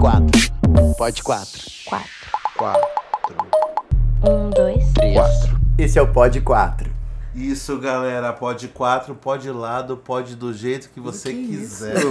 quatro. Pode quatro. Quatro. Quatro. Um, dois. Três. Quatro. Esse é o Pod 4. Isso, galera. Pode quatro, pode lado, pode do jeito que você quiser.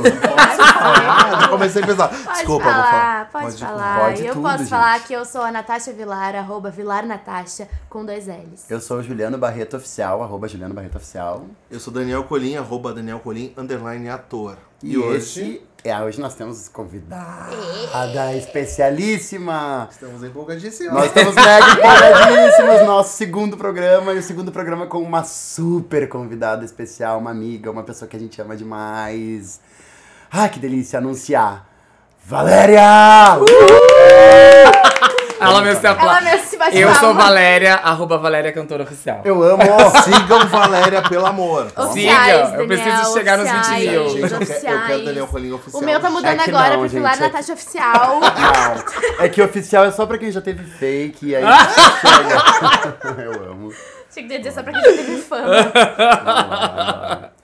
Pode Eu comecei a pensar. Pode Desculpa, vou falar, falar. pode, Pode falar. pode eu tudo, posso gente. falar que eu sou a Natasha Vilar, arroba Vilar Natasha, com dois L's. Eu sou o Juliano Barreto Oficial, arroba Juliano Barreto Oficial. Eu sou Daniel Colim, arroba Daniel Colim, underline ator. E, hoje... É, hoje nós temos convidada especialíssima. Estamos empolgadíssimos. Nós estamos mega empolgadíssimos. Nosso segundo programa. E o segundo programa com uma super convidada especial, uma amiga, uma pessoa que a gente ama demais. Ai, que delícia anunciar. Valéria! Ela mesmo se Ela bate Eu sou. Valéria, arroba Valéria Cantora Oficial. Eu amo! Sigam Valéria, pelo amor. Oficiais, Siga, eu preciso chegar nos 20 oficiais, mil. Gente, eu quero, eu quero Daniel Colim oficial. O meu tá mudando É agora não, pra gente, Vilar é que- Natasha Oficial. Não, é que oficial é só pra quem já teve fake e aí chega. Eu amo. Tinha que dizer só pra quem já teve fama. O-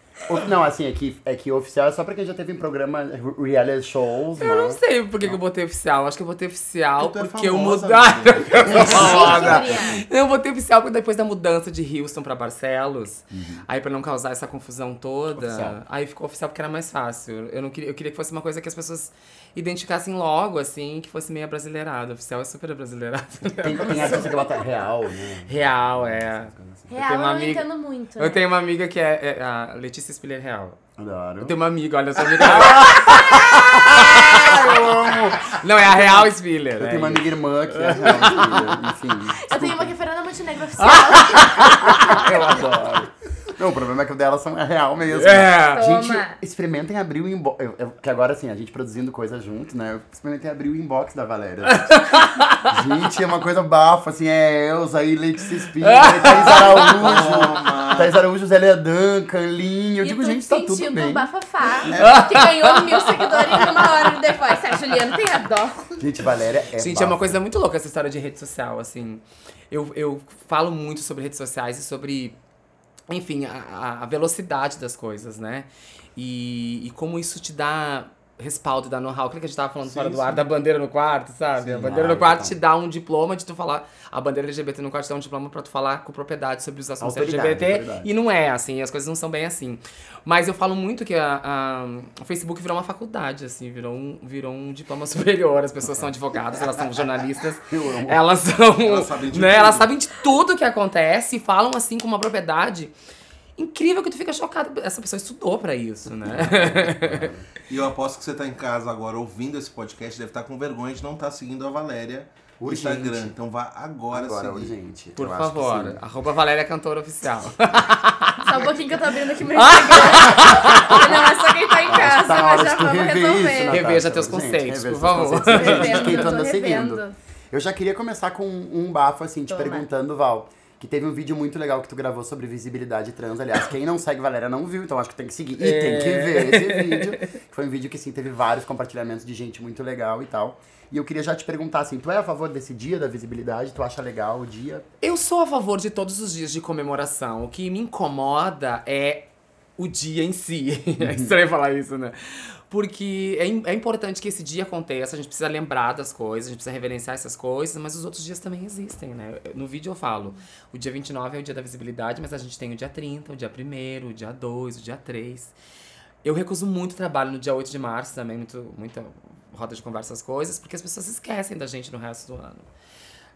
Não, assim, é que, é que oficial é só pra quem já teve em programa reality shows, Eu não né? sei por que, que eu botei oficial. Acho que eu botei oficial é porque eu famosa. Eu famosa. Chique, Eu botei oficial porque depois da mudança de Houston pra Barcelos, Uhum. aí pra não causar essa confusão toda, Oficial. aí ficou oficial porque era mais fácil. Eu não queria, eu queria que fosse uma coisa que as pessoas identificassem logo, assim, que fosse meio brasileirado. Oficial é super brasileirado. Tem, tem artista que bota real, né? Real, é. Real, eu uma não amiga- entendo muito. Eu né? tenho uma amiga que é, é a Letícia Spiller Real. Adoro. Eu tenho uma amiga, olha, sua amiga. Não, é a Real Spiller. Eu é tenho uma isso. amiga irmã que é real, enfim. Eu tenho uma que é Fernanda Montenegro Oficial. Eu adoro. Não, o problema é que o dela são é real mesmo. É. Gente, experimentem abrir o inbox. eu- eu- Que agora, assim, a gente produzindo coisa junto, né? Eu experimentei abrir o inbox da Valéria. gente, é uma coisa bafa, assim, é Elza aí, Letícia Spiller, Thaís Araújo, Thaís Araújo, Zélia Duncan, Linho. Eu e digo, gente, tá tudo sentindo bem. um bafafá. Que ganhou mil seguidores em uma hora depois. Sério, Juliano, tem a dó. Gente, Valéria é Gente, é uma coisa muito louca essa história de rede social, assim. Eu, eu falo muito sobre redes sociais e sobre, enfim, a, a- velocidade das coisas, né? E, e como isso te dá respaldo, dá know-how. Aquilo que a gente tava falando Sim, fora do sim. ar, da bandeira no quarto, sabe? a Sim, bandeira ah, no quarto total. te dá um diploma de tu falar. A bandeira LGBT no quarto te dá um diploma pra tu falar com propriedade sobre os assuntos Autoridade, LGBT. autoridade. E não é assim, as coisas não são bem assim. Mas eu falo muito que a, a- o Facebook virou uma faculdade, assim, virou um, virou um diploma superior. As pessoas são advogadas, elas são jornalistas. Elas são. Elas sabem de né, tudo. elas sabem de tudo que acontece e falam assim com uma propriedade. Incrível que tu fica chocado. Essa pessoa estudou pra isso, né? E eu aposto que você tá em casa agora ouvindo esse podcast, deve estar com vergonha de não estar seguindo a Valéria no. Instagram. Então vá agora, Agora, seguir. urgente. Por eu acho que favor. sim. Arroba Valéria Cantora Oficial. Só um pouquinho que eu tô abrindo aqui meu Instagram. não é só quem tá em casa, tá mas hora já vamos rever resolver. isso. Reveja teus Gente, conceitos, por favor. conceitos. Gente, Revendo, quem anda seguindo. Eu já queria começar com um bafo, assim, te Toma. perguntando, Val. Que teve um vídeo muito legal que tu gravou sobre visibilidade trans. Aliás, quem não segue Valéria não viu, então acho que tem que seguir. E tem que ver esse vídeo. Foi um vídeo que, assim, teve vários compartilhamentos de gente muito legal e tal. E eu queria já te perguntar, assim, tu é a favor desse dia da visibilidade? Tu acha legal o dia? Eu sou a favor de todos os dias de comemoração. O que me incomoda é o dia em si. É estranho falar isso, né? Porque é, é importante que esse dia aconteça, a gente precisa lembrar das coisas, a gente precisa reverenciar essas coisas, mas os outros dias também existem, né? No vídeo eu falo, o dia 29 é o dia da visibilidade, mas a gente tem o dia 30, o dia 1 o dia 2, o dia 3. Eu recuso muito trabalho no dia 8 de março também, muito, muita roda de conversa, as coisas, porque as pessoas esquecem da gente no resto do ano.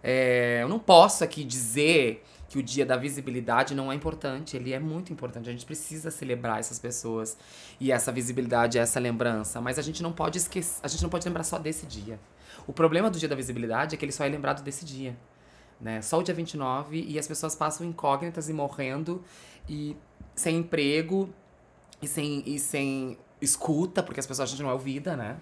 É, eu não posso aqui dizer que o dia da visibilidade não é importante. Ele é muito importante. A gente precisa celebrar essas pessoas e essa visibilidade, essa lembrança. Mas a gente não pode esquecer. A gente não pode lembrar só desse dia. O problema do dia da visibilidade é que ele só é lembrado desse dia. Né? Só o dia 29 e as pessoas passam incógnitas e morrendo e sem emprego e sem, e sem escuta, porque as pessoas a gente não é ouvida, né?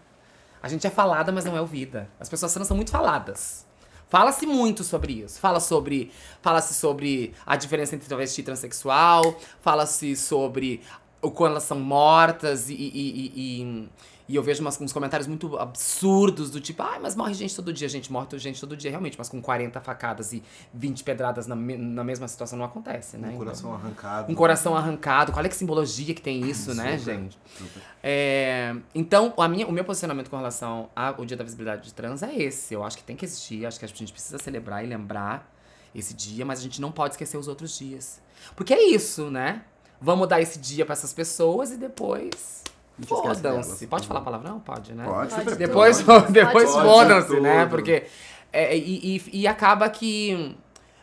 A gente é falada, mas não é ouvida. As pessoas trans são muito faladas. Fala-se muito sobre isso. Fala sobre, fala-se sobre a diferença entre travesti e transexual. Fala-se sobre o quando elas são mortas e, e, e, e, E eu vejo umas, uns comentários muito absurdos do tipo, ai, mas morre gente todo dia. Gente, morre gente todo dia, realmente. Mas com 40 facadas e 20 pedradas na, me- na mesma situação não acontece, né? Um coração arrancado. Um coração arrancado. Qual é que simbologia que tem isso, né, Super, gente? super. É, então, a minha, o meu posicionamento com relação ao Dia da Visibilidade de Trans é esse. Eu acho que tem que existir, acho que a gente precisa celebrar e lembrar esse dia, mas a gente não pode esquecer os outros dias. Porque é isso, né? Vamos dar esse dia pra essas pessoas e depois. Fodam-se. Pode falar palavrão? Pode, né? Pode, Pode Depois, pode. depois fodam-se, né? Porque. é, e, e, e acaba que.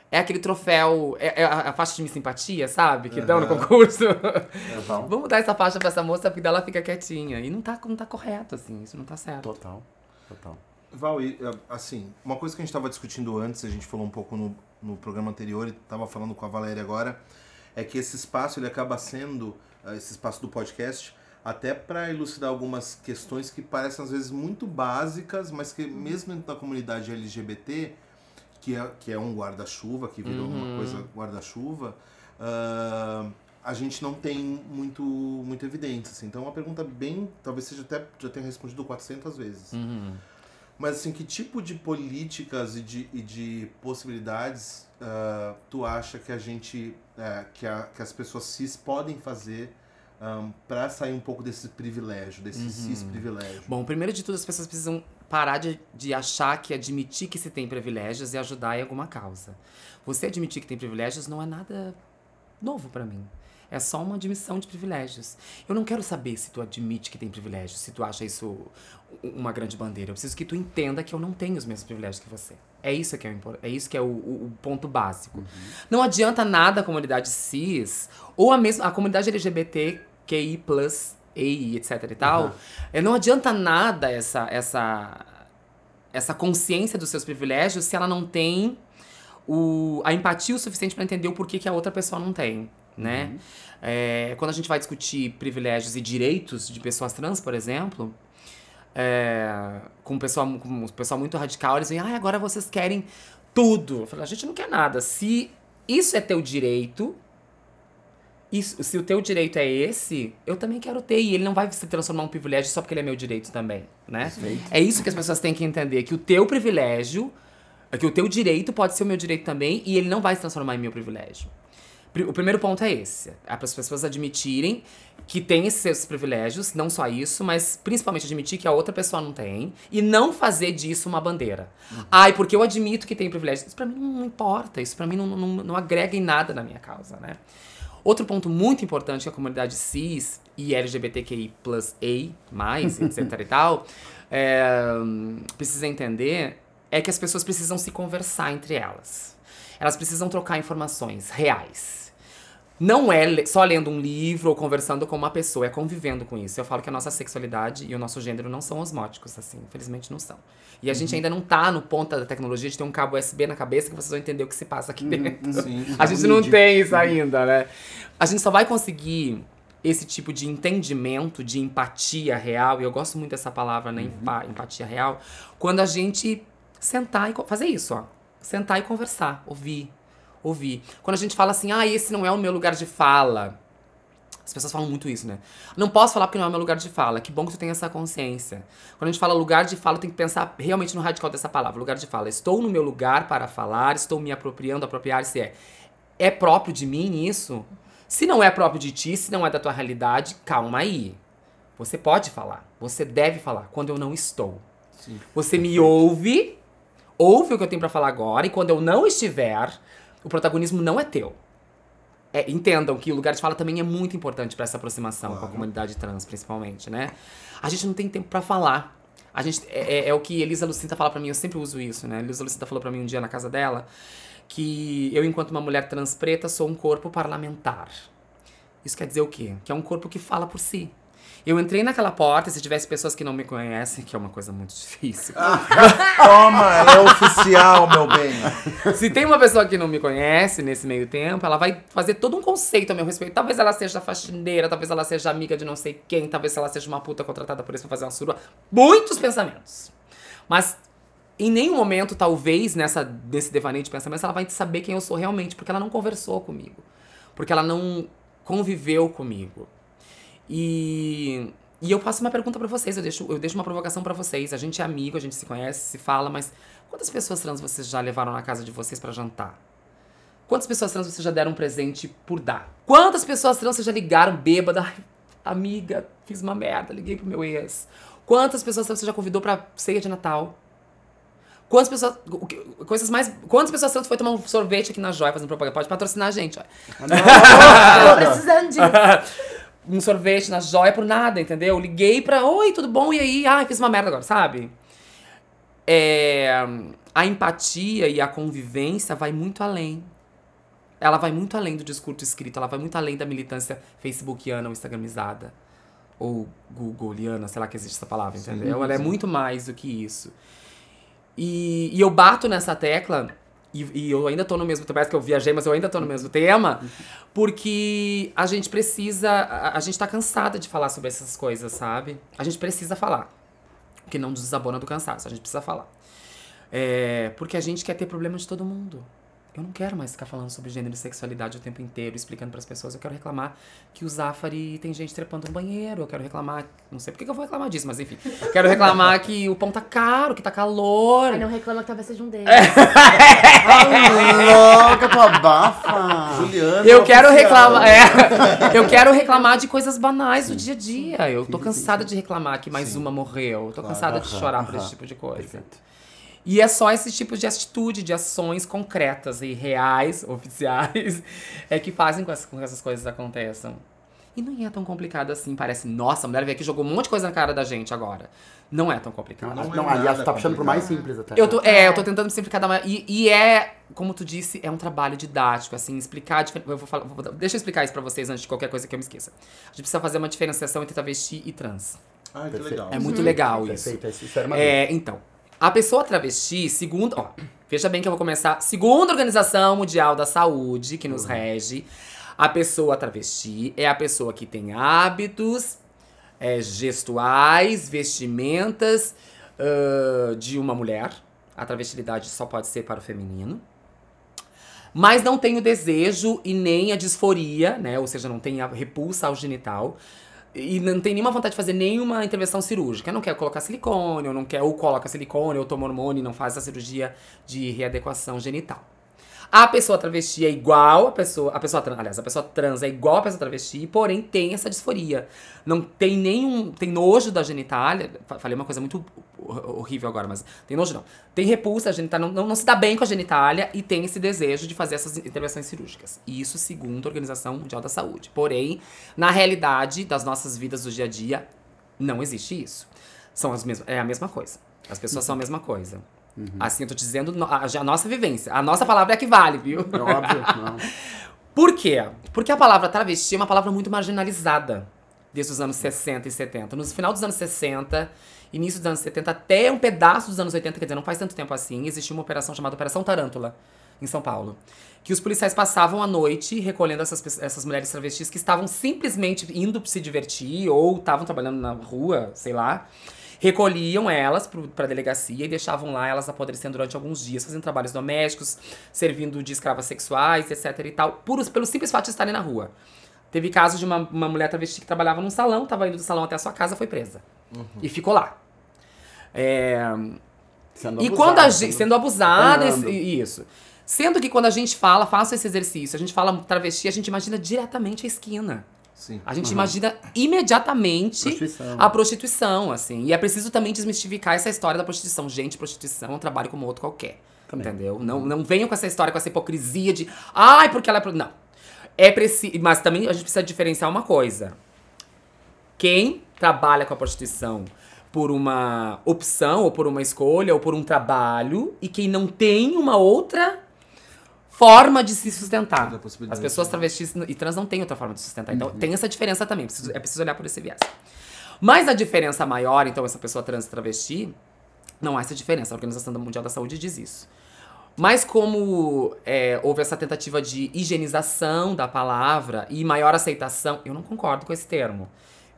É aquele troféu, é, é a faixa de simpatia, sabe? Que dão no concurso. Total. Vamos dar essa faixa pra essa moça porque daí ela fica quietinha. E não tá, não tá correto, assim. Isso não tá certo. Total. Total. Val, e, eh, assim, uma coisa que a gente estava discutindo antes, a gente falou um pouco no, no programa anterior e estava falando com a Valéria agora, é que esse espaço ele acaba sendo, eh, esse espaço do podcast, até para elucidar algumas questões que parecem às vezes muito básicas, mas que mesmo dentro da comunidade LGBT, que é, que é um guarda-chuva, que virou uma coisa guarda-chuva, ah, a gente não tem muito, muito evidência. Assim. Então é uma pergunta bem, talvez seja até, já tenha respondido 400 vezes. Uhum. Mas assim, que tipo de políticas e de, e de possibilidades ah, tu acha que a gente, eh, que, a- que as pessoas cis podem fazer para sair um pouco desse privilégio, desse cis privilégio? Bom, primeiro de tudo, as pessoas precisam parar de, de achar que admitir que se tem privilégios é ajudar em alguma causa. Você admitir que tem privilégios não é nada novo pra mim. É só uma admissão de privilégios. Eu não quero saber se tu admite que tem privilégios, se tu acha isso uma grande bandeira. Eu preciso que tu entenda que eu não tenho os mesmos privilégios que você. É isso que é é, isso que é o, o- o ponto básico. Não adianta nada a comunidade cis ou a mesma a comunidade LGBTQI+, EI, etc e tal. é, Não adianta nada essa essa essa consciência dos seus privilégios se ela não tem o, a empatia o suficiente para entender o porquê que a outra pessoa não tem, né? É, quando a gente vai discutir privilégios e direitos de pessoas trans, por exemplo, é, com pessoal, com pessoal muito radical, eles dizem, ah, agora vocês querem tudo. Eu falo, a gente não quer nada. Se isso é teu direito, isso, se o teu direito é esse, eu também quero ter. E ele não vai se transformar em um privilégio só porque ele é meu direito também, né? É isso que as pessoas têm que entender, que o teu privilégio, que o teu direito pode ser o meu direito também e ele não vai se transformar em meu privilégio. Pri- O primeiro ponto é esse. É para as pessoas admitirem que tem esses seus privilégios, não só isso, mas principalmente admitir que a outra pessoa não tem e não fazer disso uma bandeira. Ai, porque eu admito que tem privilégios. Isso pra mim não importa, isso pra mim não, não, não agrega em nada na minha causa, né? Outro ponto muito importante que a comunidade cis e LGBTQI A+, etc e tal, é, precisa entender é que as pessoas precisam se conversar entre elas. Elas precisam trocar informações reais. Não é só lendo um livro ou conversando com uma pessoa, é convivendo com isso. Eu falo que a nossa sexualidade e o nosso gênero não são osmóticos, assim, infelizmente não são. E a gente ainda não tá no ponto da tecnologia de ter um cabo USB na cabeça que vocês vão entender o que se passa aqui dentro. Sim. A gente não tem isso ainda, né? A gente só vai conseguir esse tipo de entendimento, de empatia real, e eu gosto muito dessa palavra, né? empa- empatia real, quando a gente sentar e fazer isso, ó. Sentar e conversar, ouvir, ouvir. Quando a gente fala assim, ah, esse não é o meu lugar de fala. As pessoas falam muito isso, né? Não posso falar porque não é o meu lugar de fala. Que bom que tu tem essa consciência. Quando a gente fala lugar de fala, tem que pensar realmente no radical dessa palavra. Lugar de fala. Estou no meu lugar para falar, estou me apropriando, apropriar-se é. É próprio de mim isso? Se não é próprio de ti, se não é da tua realidade, calma aí. Você pode falar, você deve falar quando eu não estou. Sim. Você me ouve, ouve o que eu tenho pra falar agora, e quando eu não estiver, o protagonismo não é teu. É, entendam que o lugar de fala também é muito importante pra essa aproximação com a Claro. comunidade trans, principalmente, né? A gente não tem tempo pra falar. A gente, é, é- é o que Elisa Lucinda fala pra mim, eu sempre uso isso, né? Elisa Lucinda falou pra mim um dia na casa dela que eu, enquanto uma mulher trans preta, sou um corpo parlamentar. Isso quer dizer o quê? Que é um corpo que fala por si. Eu entrei naquela porta, se tivesse pessoas que não me conhecem, que é uma coisa muito difícil. Toma, ela é oficial, meu bem. Se tem uma pessoa que não me conhece nesse meio tempo, ela vai fazer todo um conceito a meu respeito. Talvez ela seja faxineira, talvez ela seja amiga de não sei quem, talvez ela seja uma puta contratada por isso pra fazer uma surua. Muitos pensamentos. Mas em nenhum momento, talvez, nessa, nesse devaneio de pensamentos, ela vai saber quem eu sou realmente, porque ela não conversou comigo. Porque ela não conviveu comigo. E E eu faço uma pergunta pra vocês, eu deixo, eu deixo uma provocação pra vocês. A gente é amigo, a gente se conhece, se fala, mas quantas pessoas trans vocês já levaram na casa de vocês pra jantar? Quantas pessoas trans vocês já deram um presente por dar? Quantas pessoas trans vocês já ligaram bêbada? Ai, amiga, fiz uma merda, liguei pro meu ex. Quantas pessoas trans você já convidou pra ceia de Natal? Quantas pessoas. Coisas mais. Quantas pessoas trans foi tomar um sorvete aqui na Joia fazendo propaganda? Pode patrocinar a gente, ó. Tô precisando disso. um sorvete na joia por nada, entendeu? Liguei pra. Oi, tudo bom? E aí? Ai, fiz uma merda agora, sabe? É, a empatia e a convivência vai muito além. Ela vai muito além do discurso escrito, ela vai muito além da militância facebookiana ou instagramizada. Ou googleiana, sei lá que existe essa palavra, entendeu? Ela é muito mais do que isso. E, e eu bato nessa tecla, e, e eu ainda tô no mesmo, parece que eu viajei, mas eu ainda tô no mesmo tema, porque a gente precisa, a, a gente tá cansada de falar sobre essas coisas, sabe? A gente precisa falar. Que não desabona do cansaço, a gente precisa falar. É, porque a gente quer ter problema de todo mundo. Eu não quero mais ficar falando sobre gênero e sexualidade o tempo inteiro, explicando pras pessoas. Eu quero reclamar que o Zafari tem gente trepando no banheiro. Eu quero reclamar. Não sei por que eu vou reclamar disso, mas enfim. Eu quero reclamar que o pão tá caro, que tá calor. Ai, não reclama que talvez seja um deles. Ai, louca, tu abafa. Juliana. Eu quero reclamar. É, eu quero reclamar de coisas banais do dia a dia. Eu tô cansada de reclamar que mais uma morreu. Eu tô cansada de chorar por esse tipo de coisa. E é só esse tipo de atitude, de ações concretas e reais, oficiais, é que fazem com, essa- com que essas coisas aconteçam. E não é tão complicado assim, parece. Nossa, a mulher veio aqui e jogou um monte de coisa na cara da gente agora. Não é tão complicado. Não, Não é não aliás, nada tu tá puxando pro mais simples até. Eu tô, é, eu tô tentando simplificar da maneira. E, e é, como tu disse, é um trabalho didático, assim, explicar. Eu vou falar, vou- deixa eu explicar isso pra vocês antes de qualquer coisa que eu me esqueça. A gente precisa fazer uma diferenciação entre travesti e trans. Ai, que legal. É muito legal isso. Perfeito, isso isso era uma É, então, a pessoa travesti, segundo. Ó, veja bem que eu vou começar. Segundo a Organização Mundial da Saúde, que nos rege, a pessoa travesti é a pessoa que tem hábitos é, gestuais, vestimentas ãh, de uma mulher. A travestilidade só pode ser para o feminino. Mas não tem o desejo e nem a disforia, né? Ou seja, não tem a repulsa ao genital. E não tem nenhuma vontade de fazer nenhuma intervenção cirúrgica. Não quer colocar silicone, ou não quer, ou coloca silicone, ou toma hormônio não faz a cirurgia de readequação genital. A pessoa travesti é igual a pessoa. A pessoa trans, aliás, a pessoa trans é igual a pessoa travesti, porém tem essa disforia. Não tem nenhum. Tem nojo da genitália. Fa- Falei uma coisa muito hor- horrível agora, mas tem nojo não. Tem repulsa, a genitália não, não, não se dá bem com a genitália e tem esse desejo de fazer essas intervenções cirúrgicas. Isso segundo a Organização Mundial da Saúde. Porém, na realidade das nossas vidas do dia a dia, não existe isso. São as mesmas, é a mesma coisa. As pessoas são a mesma coisa. Assim, eu tô te dizendo a, nossa vivência. A nossa palavra é a que vale, viu? Óbvio, não. Por quê? Porque a palavra travesti é uma palavra muito marginalizada desde os anos 60 e 70. No final dos anos 60, início dos anos 70, até um pedaço dos anos 80, quer dizer, não faz tanto tempo assim, existia uma operação chamada Operação Tarântula, em São Paulo. Que os policiais passavam a noite recolhendo essas, essas mulheres travestis que estavam simplesmente indo se divertir ou estavam trabalhando na rua, sei lá. Recolhiam elas pro- pra delegacia e deixavam lá elas apodrecendo durante alguns dias, fazendo trabalhos domésticos, servindo de escravas sexuais, etc e tal, por, pelo simples fato de estarem na rua. Teve caso de uma, uma mulher travesti que trabalhava num salão, tava indo do salão até a sua casa, foi presa. E ficou lá. É, Sendo e abusado, quando a gente. Sendo abusada, e- isso. Sendo que quando a gente fala, faça esse exercício, a gente fala travesti, a gente imagina diretamente a esquina. Sim. A gente imagina imediatamente Prostituição. a prostituição, assim. E é preciso também desmistificar essa história da prostituição. Gente, prostituição é um trabalho como outro qualquer. Também. Entendeu? Não, não venham com essa história, com essa hipocrisia de. Ai, porque ela é. pro-" Não. É preciso. Mas também a gente precisa diferenciar uma coisa. Quem trabalha com a prostituição por uma opção, ou por uma escolha, ou por um trabalho, e quem não tem uma outra forma de se sustentar. As pessoas travestis e trans não têm outra forma de se sustentar. Então tem essa diferença também. preciso- é preciso olhar por esse viés. Mas a diferença maior, então, essa pessoa trans e travesti, não há essa diferença. A Organização Mundial da Saúde diz isso. Mas como é, houve essa tentativa de higienização da palavra e maior aceitação, eu não concordo com esse termo.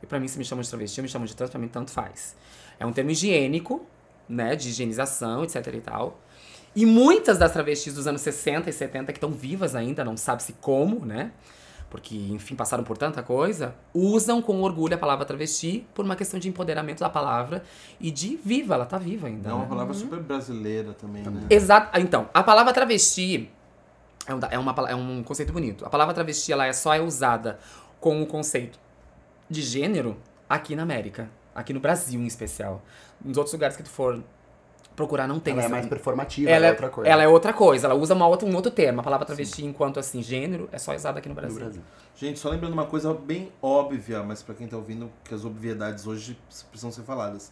E pra mim, se me chamam de travesti, eu me chamo de trans, pra mim tanto faz. É um termo higiênico, né, de higienização, etc e tal. E muitas das travestis dos anos 60 e 70 que estão vivas ainda, não sabe-se como, né? porque, enfim, passaram por tanta coisa, usam com orgulho a palavra travesti por uma questão de empoderamento da palavra e de viva, ela tá viva ainda. É uma né? palavra super brasileira também, né? Exato. Ah, Então, a palavra travesti é um, da- é uma é um conceito bonito. A palavra travesti ela é só é usada com o conceito de gênero aqui na América, aqui no Brasil em especial. Nos outros lugares que tu for procurar não tem Ela é essa- mais performativa, ela é é, outra coisa. ela é outra coisa, ela usa uma outra, um outro termo. A palavra travesti, enquanto assim, gênero, é só usada aqui no no Brasil. Brasil. Gente, só lembrando uma coisa bem óbvia, mas pra quem tá ouvindo, que as obviedades hoje precisam ser faladas.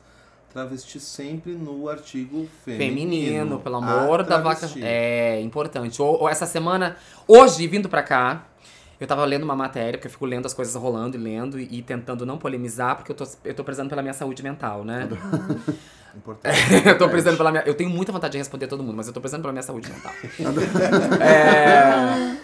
Travesti sempre no artigo feminino. Feminino, pelo amor da vaca. É importante. Ou, ou essa semana, hoje, vindo pra cá, eu tava lendo uma matéria, porque eu fico lendo as coisas rolando e lendo e, e tentando não polemizar, porque eu tô, eu tô prezando pela minha saúde mental, né? Importante. eu tô prezando pela minha. Eu tenho muita vontade de responder todo mundo, mas eu tô prezando pela minha saúde mental. é.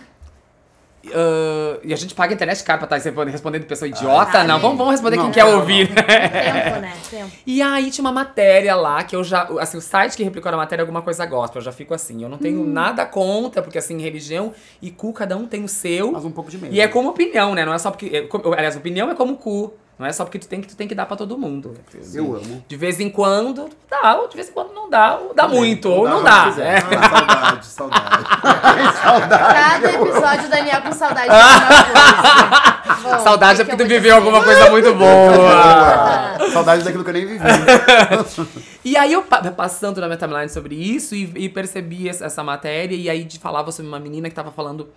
Ah, e a gente paga a internet caro pra estar respondendo pessoa idiota? Ah, não, vamos, vamos responder Não, quem quer não, ouvir. Tempo, né? Tempo. E aí tinha uma matéria lá que eu já. Assim, o site que replicou a matéria é alguma coisa gospel. Eu já fico assim. Eu não tenho nada contra, porque assim, religião e cu, cada um tem o seu. Mas um pouco de medo. E é como opinião, né? Não é só porque. é aliás, opinião é como cu. Não é só porque tu tem que tu tem que dar pra todo mundo. Eu amo. De vez em quando dá, ou de vez em quando não dá, ou dá Também, muito, ou ou dá não dá. É. Ah, saudade, saudade. Cada episódio, Daniel com saudade de alguma coisa. Bom, Saudade é que porque tu viveu alguma coisa muito boa. Saudade daquilo que eu nem vivi. E aí eu pa- passando na minha timeline sobre isso e, e percebi essa, matéria e aí de- falava sobre uma menina que tava falando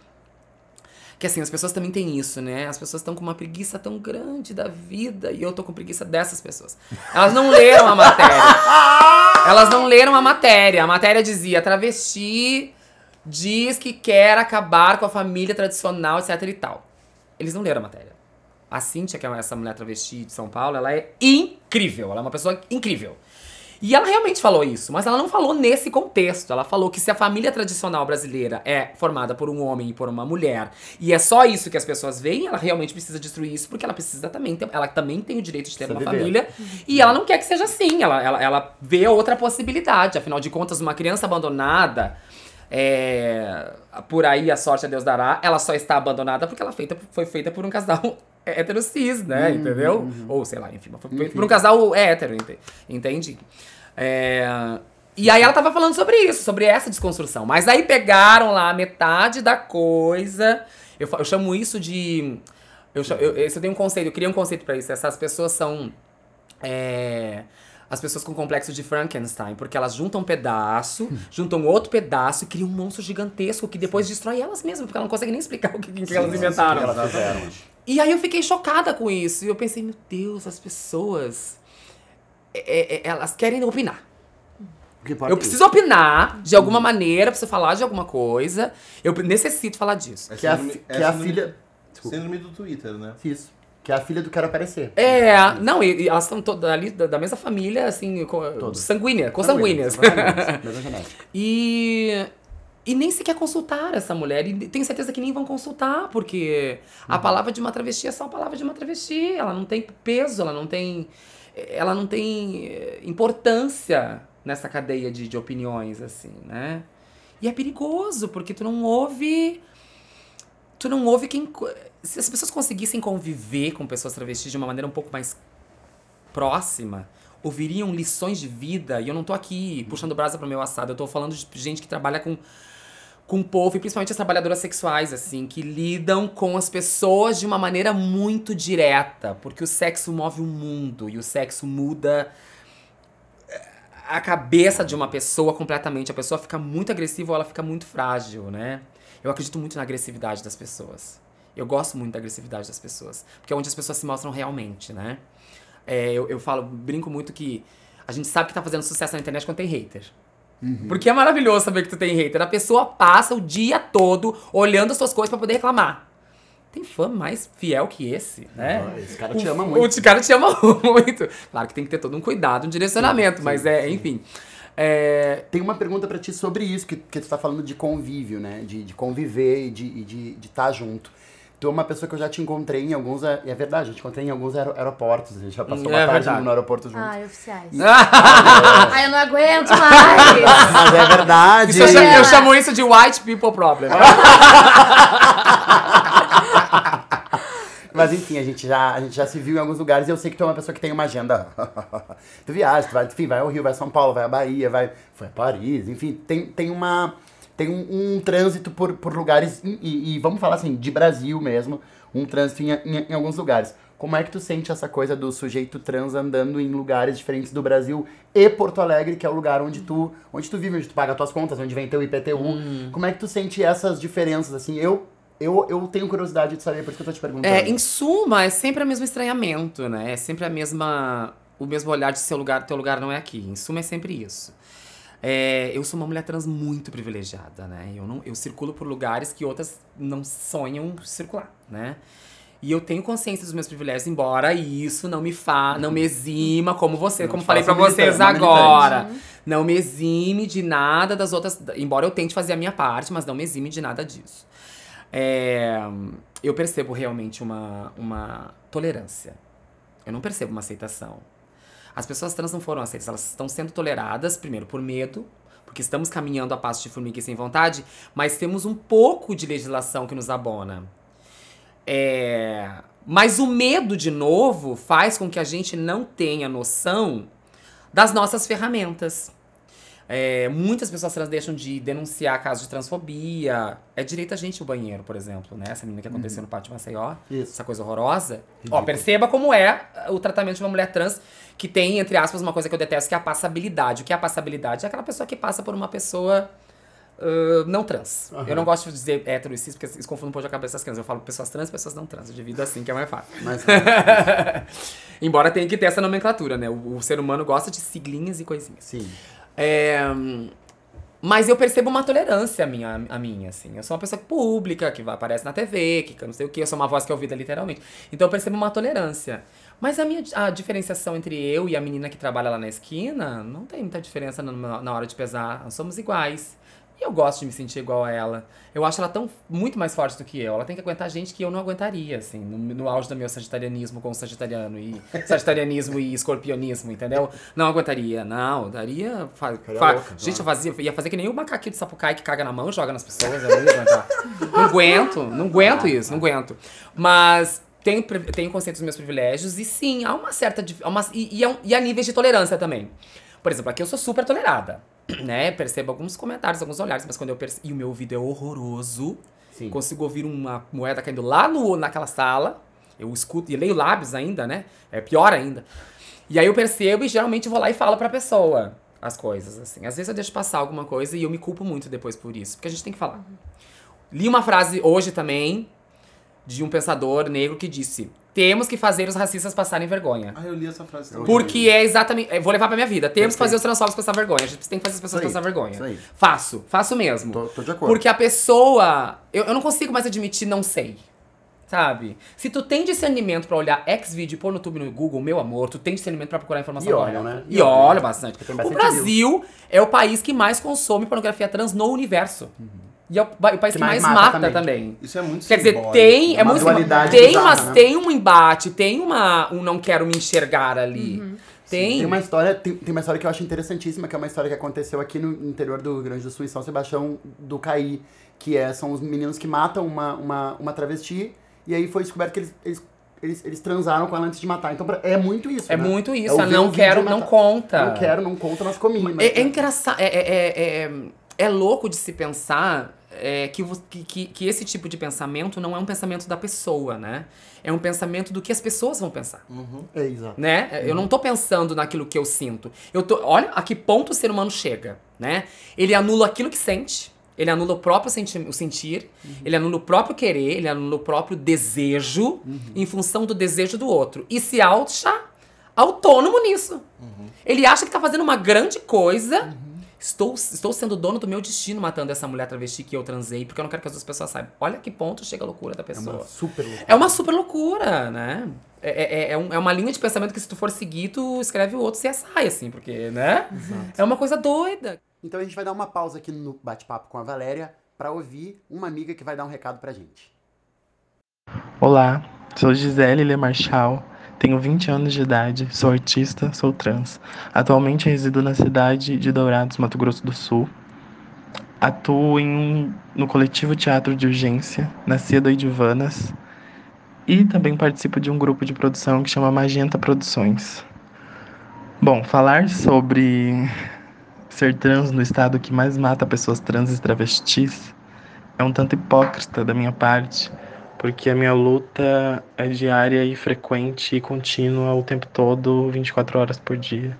que assim, as pessoas também têm isso, né? As pessoas estão com uma preguiça tão grande da vida e eu tô com preguiça dessas pessoas. Elas não leram a matéria. Elas não leram a matéria. A matéria dizia: travesti diz que quer acabar com a família tradicional, etc e tal. Eles não leram a matéria. A Cíntia, que é essa mulher travesti de São Paulo, ela é incrível. Ela é uma pessoa incrível. E ela realmente falou isso, mas ela não falou nesse contexto. Ela falou que se a família tradicional brasileira é formada por um homem e por uma mulher, e é só isso que as pessoas veem, ela realmente precisa destruir isso, porque ela precisa também ter, ela também tem o direito de ter Precisa uma viver. família, e ela não quer que seja assim. Ela, ela, ela vê outra possibilidade. Afinal de contas, uma criança abandonada. é, por aí a sorte a Deus dará, ela só está abandonada porque ela feita, foi feita por um casal hétero cis, né? entendeu? Ou sei lá, enfim, foi por um casal hétero, ente- entende? É, e aí ela tava falando sobre isso, sobre essa desconstrução. Mas aí pegaram lá metade da coisa. Eu, eu chamo isso de. Eu, eu, esse eu tenho um conceito, eu criei um conceito pra isso. Essas pessoas são. é, as pessoas com complexo de Frankenstein, porque elas juntam um pedaço, juntam outro pedaço e criam um monstro gigantesco que depois destrói elas mesmas, porque elas não conseguem nem explicar o que, que elas inventaram. Elas fizeram. E aí eu fiquei chocada com isso. E eu pensei, meu Deus, as pessoas. é, é, é, elas querem opinar. Eu é preciso opinar de alguma maneira, preciso falar de alguma coisa. Eu necessito falar disso. isso. Que é a, é que é a síndrome- filha... Desculpa. Síndrome do Twitter, né? Isso. Que é a filha do Quero Aparecer. É, não, e, e elas estão todas ali da, da mesma família, assim, co- sanguínea, consanguíneas. Mesma genética. E. E nem sequer consultaram essa mulher. E tenho certeza que nem vão consultar, porque Uhum. a palavra de uma travesti é só a palavra de uma travesti. Ela não tem peso, ela não tem. Ela não tem eh, importância nessa cadeia de, de opiniões, assim, né? E é perigoso, porque tu não ouve. Tu não ouve quem. Se as pessoas conseguissem conviver com pessoas travestis de uma maneira um pouco mais próxima, ouviriam lições de vida, e eu não tô aqui puxando brasa pro meu assado, eu tô falando de gente que trabalha com com o povo, e principalmente as trabalhadoras sexuais, assim, que lidam com as pessoas de uma maneira muito direta, porque o sexo move o mundo, e o sexo muda eh, a cabeça de uma pessoa completamente. A pessoa fica muito agressiva ou ela fica muito frágil, né? Eu acredito muito na agressividade das pessoas. Eu gosto muito da agressividade das pessoas, porque é onde as pessoas se mostram realmente, né? É, eu, eu falo, brinco muito que a gente sabe que tá fazendo sucesso na internet quando tem hater. Porque é maravilhoso saber que tu tem hater. A pessoa passa o dia todo olhando as suas coisas pra poder reclamar. Tem fã mais fiel que esse, né? Ah, esse cara te O- ama o- muito. Esse cara te ama muito. Claro que tem que ter todo um cuidado, um direcionamento, mas é, enfim. É, Tem uma pergunta pra ti sobre isso, que, que tu tá falando de convívio, né? De, de conviver e de estar de, de tá junto. Tu é uma pessoa que eu já te encontrei em alguns. a- E é verdade, eu te encontrei em alguns aero- aeroportos. A gente já passou É uma tarde verdade. no aeroporto junto. Ai, oficiais. Ai, eu não aguento mais. Mas é verdade. isso eu, chamo, eu chamo isso de white people problem. Mas enfim, a gente, já, a gente já se viu em alguns lugares e eu sei que tu é uma pessoa que tem uma agenda. tu viaja, tu vai, enfim, vai ao Rio, vai a São Paulo, vai a Bahia, vai, foi a Paris, enfim, tem, tem uma. Tem um, um trânsito por, por lugares, e, e- e vamos falar assim, de Brasil mesmo, um trânsito em, em, em alguns lugares. Como é que tu sente essa coisa do sujeito trans andando em lugares diferentes do Brasil e Porto Alegre, que é o lugar onde tu, onde tu vive, onde tu paga as tuas contas, onde vem teu IPTU? Como é que tu sente essas diferenças, assim? Eu, eu, eu tenho curiosidade de saber, por isso que eu tô te perguntando. É, em suma, é sempre o mesmo estranhamento, né? É sempre a mesma. O mesmo olhar de seu lugar, teu lugar não é aqui. Em suma, é sempre isso. É, eu sou uma mulher trans muito privilegiada, né? Eu, não, eu circulo por lugares que outras não sonham circular, né? E eu tenho consciência dos meus privilégios, embora isso não me fa, não me exima, como você, Não como falei pra faça vocês agora. Não me exime de nada das outras. Embora eu tente fazer a minha parte, mas não me exime de nada disso. É, eu percebo realmente uma, uma tolerância. Eu não percebo uma aceitação. As pessoas trans não foram aceitas, elas estão sendo toleradas, primeiro, por medo, porque estamos caminhando a passo de formiga e sem vontade, mas temos um pouco de legislação que nos abona. É, Mas o medo, de novo, faz com que a gente não tenha noção das nossas ferramentas. É, muitas pessoas trans deixam de denunciar casos de transfobia. É direito a gente o banheiro, por exemplo, né? Essa menina que aconteceu no pátio Maceió. Isso. Essa coisa horrorosa. Ó, perceba como é o tratamento de uma mulher trans que tem, entre aspas, uma coisa que eu detesto, que é a passabilidade. O que é a passabilidade? É aquela pessoa que passa por uma pessoa ah, não trans. Aham. Eu não gosto de dizer hétero e cis, porque isso confunde um pouco a cabeça das crianças. Eu falo pessoas trans, pessoas não trans. Eu divido assim, que é mais fácil. Mas, Embora tenha que ter essa nomenclatura, né? O, o ser humano gosta de siglinhas e coisinhas. sim. É, mas eu percebo uma tolerância a minha, a minha, assim. Eu sou uma pessoa pública, que aparece na TV, que não sei o que, eu sou uma voz que é ouvida literalmente. Então eu percebo uma tolerância. Mas a minha a diferenciação entre eu e a menina que trabalha lá na esquina, não tem muita diferença na, na hora de pesar. Nós somos iguais. E eu gosto de me sentir igual a ela. Eu acho ela tão muito mais forte do que eu. Ela tem que aguentar gente que eu não aguentaria, assim, no, no auge do meu sagitarianismo com sagitariano e sagitarianismo e escorpionismo, entendeu? Não aguentaria, não. Daria. Fa, fa- louca, gente, eu fazia, ia fazer que nem o macaquinho de sapucai que caga na mão e joga nas pessoas. Eu não aguentar. não aguento, não aguento isso, não aguento. Mas tenho, tenho consciência dos meus privilégios e sim, há uma certa. há uma- e, e, um- e há níveis de tolerância também. Por exemplo, aqui eu sou super tolerada. Né? Percebo alguns comentários, alguns olhares, mas quando eu percebo. E o meu ouvido é horroroso. Sim. Consigo ouvir uma moeda caindo lá no, naquela sala. Eu escuto e leio lábios ainda, né? É pior ainda. E aí eu percebo e geralmente vou lá e falo pra pessoa as coisas, assim. Às vezes eu deixo passar alguma coisa e eu me culpo muito depois por isso, porque a gente tem que falar. Li uma frase hoje também de um pensador negro que disse: Temos que fazer os racistas passarem vergonha. Ah, eu li essa frase também. Porque é exatamente. Vou levar pra minha vida. Temos que fazer os transfóbicos passar vergonha. A gente tem que fazer as pessoas Isso aí, passar vergonha. isso aí. Faço, faço mesmo. Tô, tô de acordo. Porque a pessoa. Eu, eu não consigo mais admitir não sei. Sabe? Se tu tem discernimento pra olhar X-Video e pôr no YouTube no Google, meu amor, tu tem discernimento pra procurar informação E olha, correta. né? E E olha. olha bastante. Tem O bastante Brasil é o país que mais consome pornografia trans no universo. E é o, pa- o país que, mais, mata, também. Isso é muito Quer dizer, tem, é Uma muito dualidade tem, bizarra, mas né? tem um embate, tem uma um não quero me enxergar ali. Tem, Tem uma história, tem, tem uma história que eu acho interessantíssima, que é uma história que aconteceu aqui no interior do Rio Grande do Sul, em São Sebastião do Caí, que é, são os meninos que matam uma, uma, uma travesti, e aí foi descoberto que eles, eles, eles, eles transaram com ela antes de matar. Então é muito isso, é né? muito É isso. ver não quero, não conta. Não quero, não conta, mas comi. mas- É, é engraçado, é, é, é, é, louco de se pensar é, que, que, que, esse tipo de pensamento não é um pensamento da pessoa, né? É um pensamento do que as pessoas vão pensar. É, exato. né? Eu não tô pensando naquilo que eu sinto. Eu tô, olha a que ponto o ser humano chega, né? Ele anula aquilo que sente, ele anula o próprio senti o sentir, ele anula o próprio querer, ele anula o próprio desejo em função do desejo do outro e se acha autônomo nisso. Ele acha que tá fazendo uma grande coisa. Estou, estou sendo dono do meu destino matando essa mulher travesti que eu transei, porque eu não quero que as outras pessoas saibam. Olha que ponto chega a loucura da É pessoa. uma super loucura. É uma super loucura, né? É, é, é, um- é uma linha de pensamento que se tu for seguir, tu escreve o outro CSI, assim, porque, né? É uma coisa doida. Então a gente vai dar uma pausa aqui no bate-papo com a Valéria pra ouvir uma amiga que vai dar um recado pra gente. Olá, sou Gisele Le Marchal, tenho 20 anos de idade, sou artista, sou trans. Atualmente resido na cidade de Dourados, Mato Grosso do Sul. Atuo em no coletivo Teatro de Urgência, na Cia do Idivanas. e também participo de um grupo de produção que chama Magenta Produções. Bom, falar sobre ser trans no estado que mais mata pessoas trans e travestis é um tanto hipócrita da minha parte, porque a minha luta é diária e frequente e contínua o tempo todo, 24 horas por dia.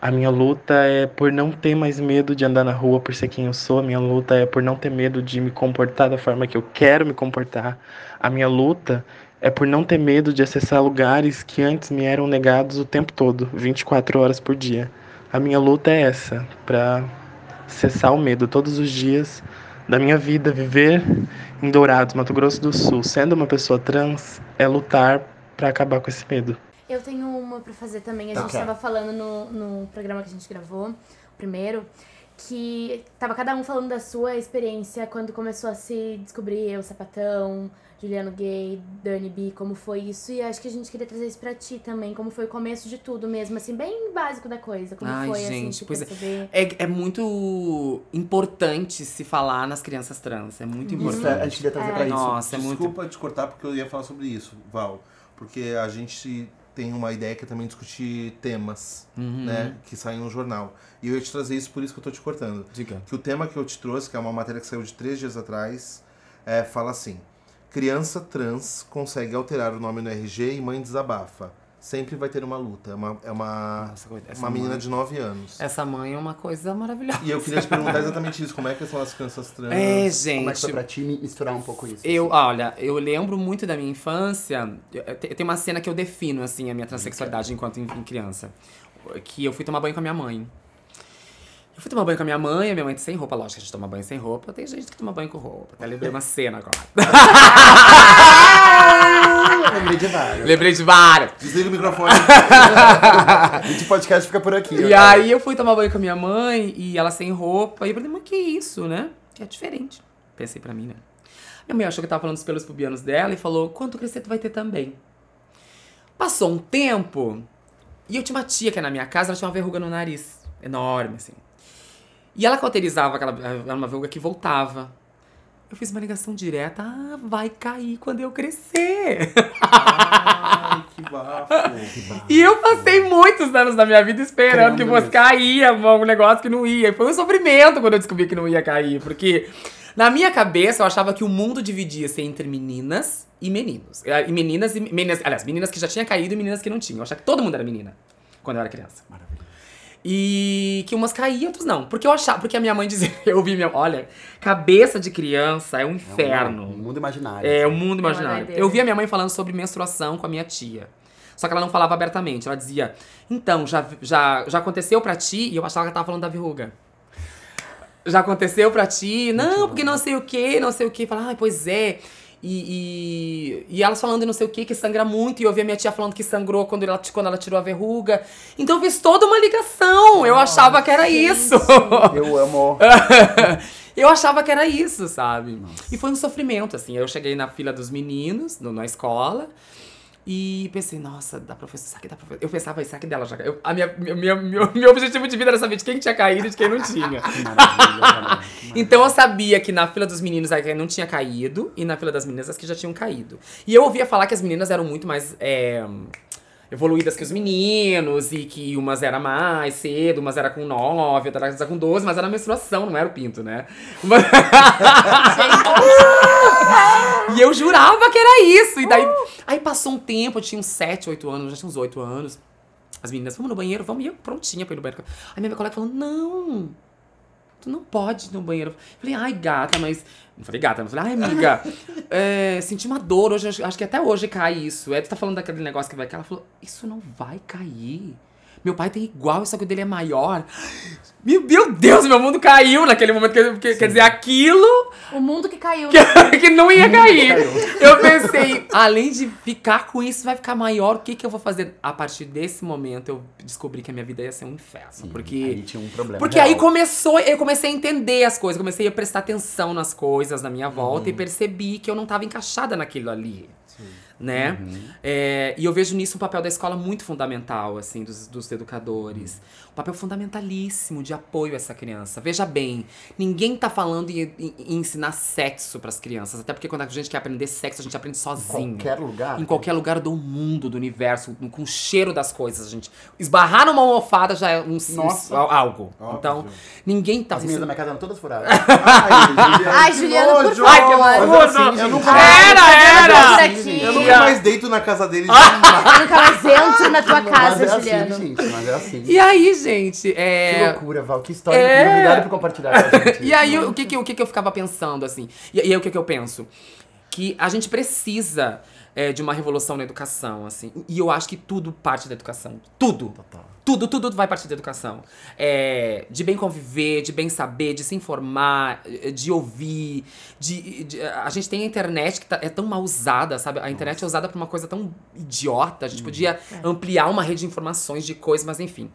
A minha luta é por não ter mais medo de andar na rua por ser quem eu sou. A minha luta é por não ter medo de me comportar da forma que eu quero me comportar. A minha luta é por não ter medo de acessar lugares que antes me eram negados o tempo todo, 24 horas por dia. A minha luta é essa, para cessar o medo todos os dias da minha vida. Viver em Dourados, Mato Grosso do Sul, sendo uma pessoa trans, é lutar para acabar com esse medo. Eu tenho uma pra fazer também. A Tá. gente tava falando no, no programa que a gente gravou, o primeiro, que tava cada um falando da sua experiência quando começou a se descobrir eu, Sapatão, Juliano Gay, Dani B, como foi isso. E acho que a gente queria trazer isso pra ti também, como foi o começo de tudo mesmo, assim, bem básico da coisa. Como Ai, foi, gente, assim, pois é. É, é muito importante se falar nas crianças trans. É muito Isso, é, a importante. gente queria trazer É. pra isso. Nossa, é muito. Desculpa te cortar porque eu ia falar sobre isso, Val. Porque a gente tem uma ideia que é também discutir temas, Uhum. né? Que saem no jornal. E eu ia te trazer isso, por isso que eu tô te cortando. Diga. Que o tema que eu te trouxe, que é uma matéria que saiu de três dias atrás, é, fala assim: Criança trans consegue alterar o nome no RG e mãe desabafa. Sempre vai ter uma luta. É uma, é uma, Nossa, uma menina mãe- de 9 anos. Essa mãe é uma coisa maravilhosa. E eu queria te perguntar exatamente isso: como é que são as crianças trans? É, Como é que foi gente. pra ti misturar um pouco isso? Eu, assim? olha, eu lembro muito da minha infância. Tem uma cena que eu defino, assim, a minha transexualidade enquanto em, em criança. Que eu fui tomar banho com a minha mãe. Eu fui tomar banho com a minha mãe, a minha mãe sem roupa, lógico que a gente toma banho sem roupa. Tem gente que toma banho com roupa. Até lembrei uma cena agora. Lembrei de vários. lembrei de várias. Desliga o microfone. De podcast fica por aqui. E né? aí eu fui tomar banho com a minha mãe e ela sem roupa. E eu falei, mas que isso, né? Que é diferente. Pensei pra mim, né? Minha mãe achou que eu tava falando dos pelos pubianos dela e falou, quanto crescer tu vai ter também. Passou um tempo e eu tinha uma tia que é na minha casa, ela tinha uma verruga no nariz. Enorme, assim. E ela cauterizava aquela era uma verruga que voltava. Eu fiz uma ligação direta. Ah, vai cair quando eu crescer. Ai, que bafo. E eu passei muitos anos da minha vida esperando que fosse cair um negócio que não ia. E foi um sofrimento quando eu descobri que não ia cair. Porque na minha cabeça eu achava que o mundo dividia-se entre meninas e meninos. Eh, E meninas e meninas. Aliás, meninas que já tinham caído e meninas que não tinham. Eu achava que todo mundo era menina quando eu era criança. Maravilha. E que umas caíam, outras não. Porque eu achava, porque a minha mãe dizia, eu ouvi minha. Olha, cabeça de criança é um É um- inferno. Um mundo imaginário. É, o assim. mundo imaginário. doideira. Eu vi a minha mãe falando sobre menstruação com a minha tia. Só que ela não falava abertamente. Ela dizia, então, já, já, já aconteceu pra ti? E eu achava que ela tava falando da verruga. Já aconteceu pra ti? Não, porque não sei o que, não sei o que. Fala, ai, pois é. E, e, e elas falando não sei o que, que sangra muito. E eu vi a minha tia falando que sangrou quando ela, quando ela tirou a verruga. Então eu fiz toda uma ligação. Eu achava que era isso. Eu amo. eu achava que era isso, sabe? E foi um sofrimento, assim. Eu cheguei na fila dos meninos, no- na escola, e pensei, nossa, da professora, será que da professora? Eu pensava, será que dela já caiu? A minha, meu, meu, meu, meu objetivo de vida era saber de quem tinha caído e de quem não tinha. Que maravilha, maravilha. Então eu sabia que na fila dos meninos a que não tinha caído, e na fila das meninas as que já tinham caído. E eu ouvia falar que as meninas eram muito mais. é, evoluídas que os meninos, e que umas era mais cedo, umas era com 9, outras era com 12, mas era a menstruação, não era o pinto, né? Mas- e eu jurava que era isso. E daí, aí passou um tempo, eu tinha uns 7, 8 anos, já tinha uns 8 anos. As meninas, vamos no banheiro, vamos, e eu prontinha pra ir no banheiro. Aí minha colega falou, não, tu não pode ir no banheiro. Eu falei, ai, gata, mas. Não falei gata, mas falei, ai, amiga, é, senti uma dor hoje, acho- acho que até hoje cai isso. É, tu tá falando daquele negócio que vai cair. Ela falou, isso não vai cair. Meu pai tem igual, só que o dele é maior. Meu, meu Deus, meu mundo caiu naquele momento. Que, que- quer dizer, aquilo O mundo que caiu. que, que não ia cair. Eu pensei, além de ficar com isso, vai ficar maior. O que, que eu vou fazer? A partir desse momento, eu descobri que a minha vida ia ser um inferno. porque. Aí tinha um problema. Porque real. aí começou, eu comecei a entender as coisas, comecei a prestar atenção nas coisas na minha volta Uhum. e percebi que eu não tava encaixada naquilo ali. Né? É, e eu vejo nisso um papel da escola muito fundamental, assim, dos, dos educadores. Um papel fundamentalíssimo de apoio a essa criança. Veja bem, ninguém tá falando em, em- em ensinar sexo pras crianças. Até porque quando a gente quer aprender sexo, a gente aprende sozinho. Qualquer lugar. Em qualquer lugar do mundo, do universo, com o cheiro das coisas, gente. Esbarrar numa almofada já é um, Nossa. um- algo. Óbvio. Então, ninguém tá As meninas da minha casa eram todas furadas. Ai, Juliana, por nojo! favor. Ai, que Mas assim, horror! eu nunca, Era, era! Por aqui. eu nunca mais deito na casa dele. Eu nunca mais entro na tua Mas casa, é Juliano. assim, gente. Mas é assim. E aí, gente, Que é. loucura, Val. Que história É. Obrigado por compartilhar com a gente. E aí, o que que, o que que eu ficava pensando, assim? E, e aí, o que que eu penso? Que a gente precisa é, de uma revolução na educação, assim. E eu acho que tudo parte da educação. Tudo. Total. Tudo, tudo vai partir da educação. É, de bem conviver, de bem saber, de se informar, eh, de ouvir. De, de- a gente tem a internet que tá- é tão mal usada, sabe? A internet é usada pra uma coisa tão idiota. A gente podia ampliar uma rede de informações, de coisas, mas enfim.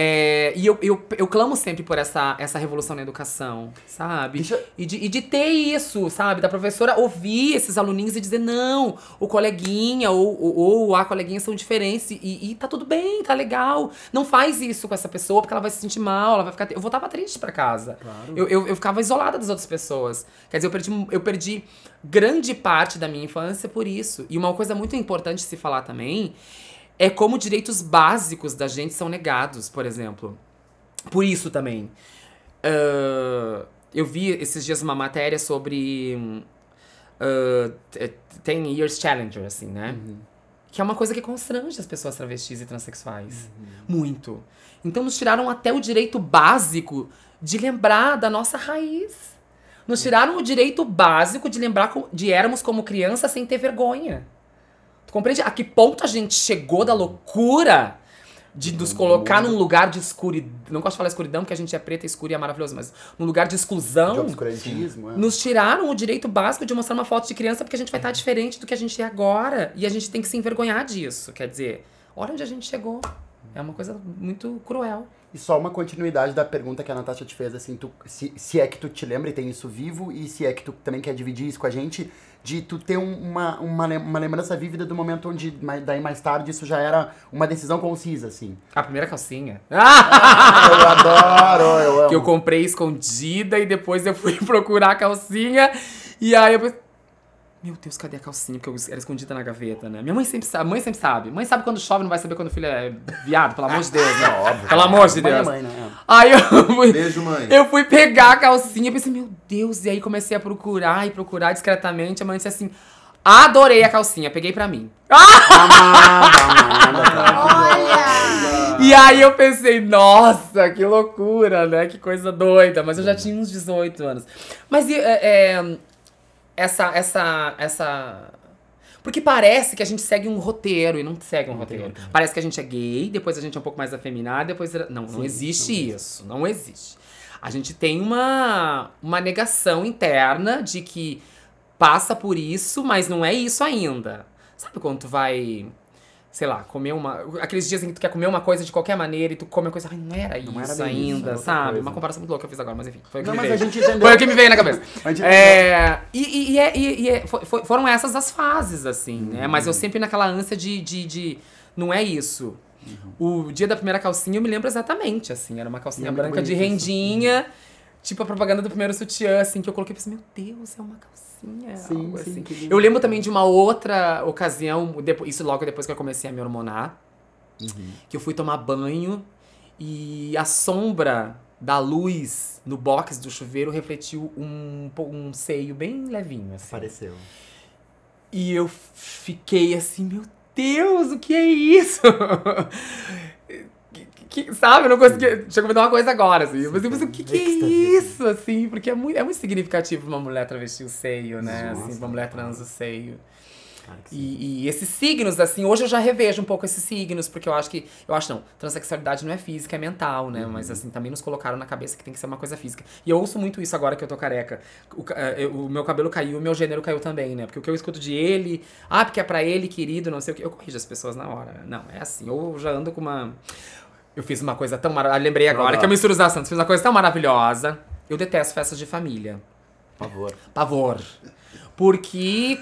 É, e eu, eu, eu clamo sempre por essa, essa revolução na educação, sabe? E, de, e de ter isso, sabe? Da professora ouvir esses aluninhos e dizer, não, o coleguinha ou, ou, ou a coleguinha são diferentes e, e tá tudo bem, tá legal. Não faz isso com essa pessoa porque ela vai se sentir mal, ela vai ficar. Eu voltava triste pra casa. Eu, eu, eu ficava isolada das outras pessoas. Quer dizer, eu perdi, eu perdi grande parte da minha infância por isso. E uma coisa muito importante se falar também é como direitos básicos da gente são negados, por exemplo. Por isso também. Ah, eu vi esses dias uma matéria sobre. hum, ah, t- 10 Years Challenger, assim, né? Que é uma coisa que constrange as pessoas travestis e transexuais. Muito. Então nos tiraram até o direito básico de lembrar da nossa raiz. Nos tiraram o direito básico de lembrar de éramos como criança sem ter vergonha. Tu compreende a que ponto a gente chegou da loucura de nos colocar num lugar de escuridão. Não gosto de falar escuridão porque a gente é preta, escura e é maravilhoso, mas num lugar de exclusão. De obscurantismo. é. Nos tiraram o direito básico de mostrar uma foto de criança porque a gente vai estar diferente do que a gente é agora. E a gente tem que se envergonhar disso. Quer dizer, olha onde a gente chegou. É uma coisa muito cruel. E só uma continuidade da pergunta que a Natasha te fez, assim, tu, se, se é que tu te lembra e tem isso vivo, e se é que tu também quer dividir isso com a gente, de tu ter um- uma, uma, uma lembrança vívida do momento onde, mais- daí mais tarde, isso já era uma decisão concisa, assim. A primeira calcinha. Ah, eu adoro, eu amo. que eu comprei escondida e depois eu fui procurar a calcinha. E aí eu pensei, meu Deus, cadê a calcinha? Porque eu era escondida na gaveta, né? Minha mãe sempre sabe, mãe sempre sabe. Mãe sabe quando chove, não vai saber quando o filho é viado, pelo amor de Deus, né? óbvio. Pelo amor de Mãe é Deus. mãe, né? Aí eu fui, Beijo, mãe. eu fui pegar a calcinha e pensei, meu Deus, e aí comecei a procurar e procurar discretamente. A mãe disse assim: adorei a calcinha, peguei pra mim. Amada, amada? Olha! E aí eu pensei, nossa, que loucura, né? Que coisa doida. Mas eu já tinha uns 18 anos. Mas e, é, é, essa, essa, essa. Porque parece que a gente segue um roteiro e não segue um roteiro. Parece que a gente é gay, depois a gente é um pouco mais afeminado, depois. Não, não existe isso. Não existe. A gente tem uma, uma negação interna de que passa por isso, mas não é isso ainda. Sabe quando tu vai, sei lá, comer uma. Aqueles dias em que tu quer comer uma coisa de qualquer maneira e tu come uma coisa. Ai, não era Não era isso isso, ainda, era outra sabe? coisa. Uma comparação muito louca que eu fiz agora, mas enfim. Foi o que Não, me veio. Foi o que me veio na cabeça. Gente É, e, e, e, é- e- é- foi- foram essas as fases, assim, né? Mas Uhum. eu sempre naquela ânsia de, de, de- Não é isso. Uhum. O dia da primeira calcinha eu me lembro exatamente, assim. Era uma calcinha é branca de bonito isso. Tipo a propaganda do primeiro sutiã, assim, que eu coloquei e pensei, meu Deus, é uma calcinha. Sim, sim, assim. Eu lembro também de uma outra ocasião, depo- isso logo depois que eu comecei a me hormonar, Uhum. que eu fui tomar banho e a sombra da luz no box do chuveiro refletiu um, um seio bem levinho, assim. Apareceu. E eu fiquei assim, meu Deus, o que é isso? Que- sabe, eu não consegui. Chegou a me dar uma coisa agora, assim. Eu pensei, mas o que, que é Êxtase, isso, assim? Porque é muito, é muito significativo uma mulher travesti o seio, né? Nossa, assim, uma mulher trans o seio. E, e esses signos, assim, hoje eu já revejo um pouco esses signos, porque eu acho que. Eu acho não, transexualidade não é física, é mental, né? Mas assim, também nos colocaram na cabeça que tem que ser uma coisa física. E eu ouço muito isso agora que eu tô careca. O, eh, eu- o meu cabelo caiu, o meu gênero caiu também, né? Porque o que eu escuto de ele, ah, porque é pra ele, querido, não sei o que. Eu corrijo as pessoas na hora. Não, é assim. Eu já ando com uma. Eu fiz uma coisa tão maravilhosa. Lembrei agora Legal. que eu misturo os assuntos. Fiz uma coisa tão maravilhosa. Eu detesto festas de família. Pavor. Pavor. Porque.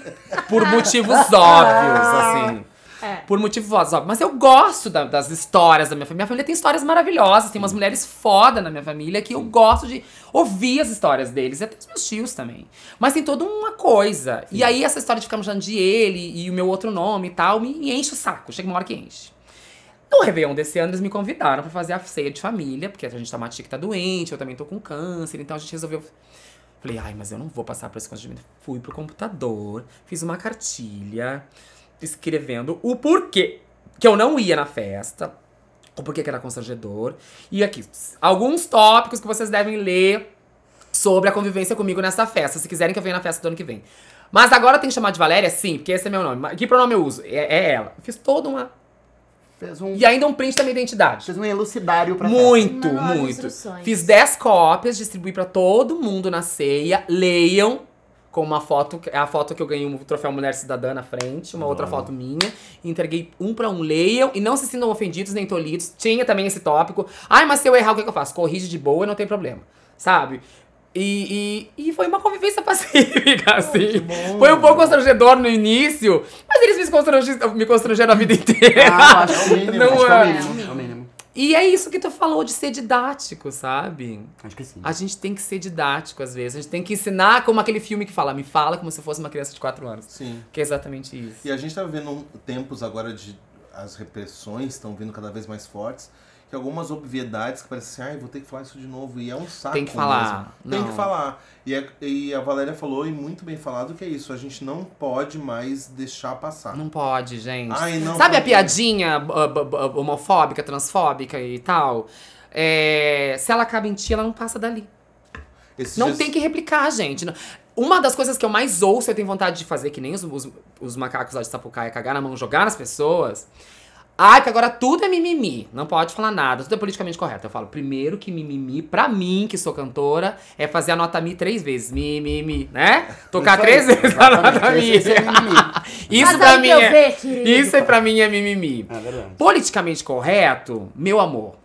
Por motivos óbvios, assim. É. Por motivos óbvios. Mas eu gosto da- das histórias da minha família. Minha família tem histórias maravilhosas. Tem umas mulheres foda na minha família que eu gosto de ouvir as histórias deles. E até os meus tios também. Mas tem toda uma coisa. E aí, essa história de ficar me chamando de ele e o meu outro nome e tal, me enche o saco. Chega uma hora que enche. No Réveillon desse ano, eles me convidaram pra fazer a ceia de família, porque a gente tá, uma tia que tá doente, eu também tô com câncer, então a gente resolveu. Falei, ai, mas eu não vou passar por esse constrangimento. Fui pro computador, fiz uma cartilha, escrevendo o porquê que eu não ia na festa, o porquê que era constrangedor. E aqui, alguns tópicos que vocês devem ler sobre a convivência comigo nessa festa, se quiserem que eu venha na festa do ano que vem. Mas agora tem que chamar de Valéria? Sim, porque esse é meu nome. Que pronome eu uso? É, é ela. Fiz toda uma. Fez um, E ainda um print da minha identidade. fez um elucidário pra Muito, Manual de muito. instruções. Fiz 10 cópias, distribuí pra todo mundo na ceia. Leiam com uma foto, é a foto que eu ganhei um troféu Mulher Cidadã na frente, uma outra foto minha. Entreguei um pra um. Leiam e não se sintam ofendidos nem tolhidos. Tinha também esse tópico. Ai, mas se eu errar, o que, que eu faço? Corrige de boa, não tem problema. Sabe? E, e, e foi uma convivência pacífica, assim. Foi um pouco constrangedor no início, mas eles me constrangeram, me constrangeram a vida inteira. Ah, acho que é o mínimo. Não acho que é é. o mínimo. É o mínimo. E é isso que tu falou de ser didático, sabe? Acho que sim. A gente tem que ser didático às vezes. A gente tem que ensinar como aquele filme que fala, me fala como se fosse uma criança de 4 anos. Sim. Que é exatamente isso. E a gente tá vivendo tempos agora de. As repressões estão vindo cada vez mais fortes. Que algumas obviedades que parecem assim, ai, vou ter que falar isso de novo. E é um saco. Tem que falar. mesmo. Tem que falar. E a, e a Valéria falou, e muito bem falado, que é isso. A gente não pode mais deixar passar. Não pode, gente. Ai, não, Sabe a não. piadinha homofóbica, transfóbica e tal? É, se ela acaba em ti, ela não passa dali. Esses Não tem que replicar, gente. Uma das coisas que eu mais ouço, eu tenho vontade de fazer, que nem os, os, os macacos lá de Sapucaia, cagar na mão, jogar nas pessoas. Ai, porque agora tudo é mimimi. Não pode falar nada, tudo é politicamente correto. Eu falo, primeiro que mimimi, pra mim, que sou cantora, é fazer a nota mi três vezes. Mi, mi, mi, né? Tocar Isso aí, três vezes a nota mi. Esse- esse é mimimi. Isso Mas pra mim eu é. ver, querido. Isso aí pra mim é mimimi. É verdade. Politicamente correto, meu amor,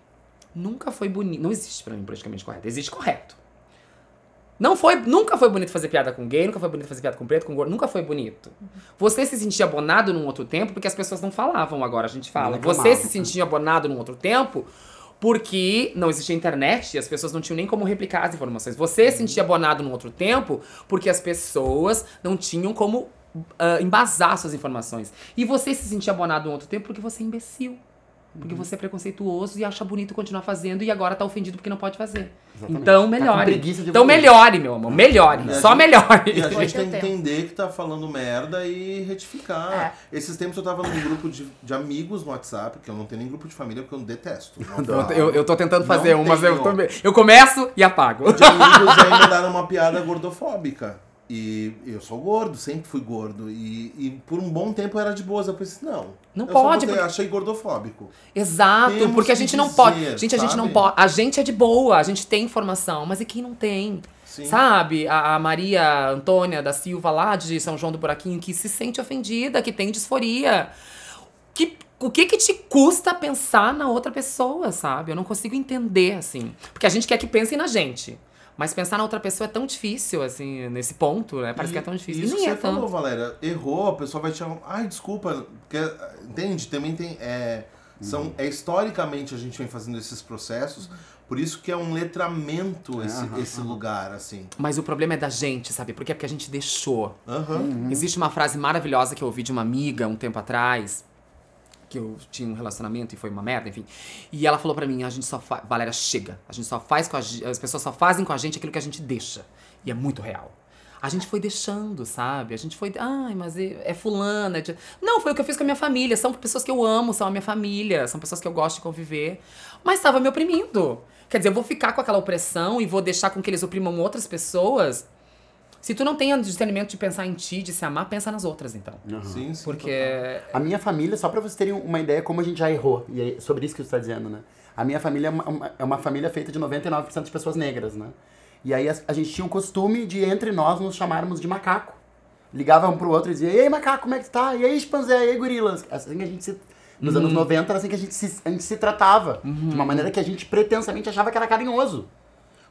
nunca foi bonito. Não existe pra mim politicamente correto. Existe correto. Não foi, nunca foi bonito fazer piada com gay, nunca foi bonito fazer piada com preto, com gordo, nunca foi bonito. Você se sentia abonado num outro tempo porque as pessoas não falavam, agora a gente fala. Não Você se sentia abonado num outro tempo porque não existia internet e as pessoas não tinham nem como replicar as informações. Você se sentia abonado num outro tempo porque as pessoas não tinham como ah, embasar suas informações. E você se sentia abonado num outro tempo porque você é imbecil. Porque você é preconceituoso e acha bonito continuar fazendo e agora tá ofendido porque não pode fazer. Exatamente. Então Tá melhore. de então melhore, meu amor. Melhore. E Só gente- melhore. E a gente tem que entender que tá falando merda e retificar. Esses tempos eu tava num grupo de, de amigos no WhatsApp, que eu não tenho nem grupo de família, porque eu detesto. Não Eu, eu, tô tentando fazer Não um, mas eu, tô- eu começo e apago. De amigos aí mandaram uma piada gordofóbica. E eu sou gordo, sempre fui gordo. E, e por um bom tempo eu era de boas. Eu pensei, não. Não pode, botei, porque- Achei gordofóbico. Exato, Temos porque a gente não dizer, pode. Gente, a gente não pode. A gente é de boa, a gente tem informação, mas e quem não tem? Sim. Sabe? A, a Maria Antônia da Silva lá de São João do Buraquinho que se sente ofendida, que tem disforia. Que, o que que te custa pensar na outra pessoa, sabe? Eu não consigo entender, assim. Porque a gente quer que pensem na gente. Mas pensar na outra pessoa é tão difícil, assim, nesse ponto, né? Parece E- que é tão difícil. E Isso nem que é você falou, tanto. Valéria. Errou, a pessoa vai te chamar. Ai, desculpa. Porque, entende? Também tem. É, são, é, historicamente a gente vem fazendo esses processos. Por isso que é um letramento esse, Aham, esse lugar, assim. Mas o problema é da gente, sabe? Por quê? Porque a gente deixou. Aham. Existe uma frase maravilhosa que eu ouvi de uma amiga um tempo atrás, que eu tinha um relacionamento e foi uma merda, enfim. E ela falou pra mim, a gente só faz, Valéria, chega. A gente só faz com a as pessoas só fazem com a gente aquilo que a gente deixa. E é muito real. A gente foi deixando, sabe? A gente foi, ai, mas é, é fulana. é de-" Não, foi o que eu fiz com a minha família. São pessoas que eu amo, são a minha família, são pessoas que eu gosto de conviver. Mas estava me oprimindo. Quer dizer, eu vou ficar com aquela opressão e vou deixar com que eles oprimam outras pessoas. Se tu não tem discernimento de pensar em ti, de se amar, pensa nas outras, então. Sim, sim. Porque. total. A minha família, só pra vocês terem uma ideia como a gente já errou, e é sobre isso que você está dizendo, né? A minha família é uma, é uma família feita de 99% de pessoas negras, né? E aí a, a gente tinha o costume de, entre nós, nos chamarmos de macaco. Ligava um pro outro e dizia, e aí, macaco, como é que tu tá? E aí, chimpanzé? E aí, gorilas? Assim que a gente se... Nos anos 90 era assim que a gente se, a gente se tratava. De uma maneira que a gente pretensamente achava que era carinhoso.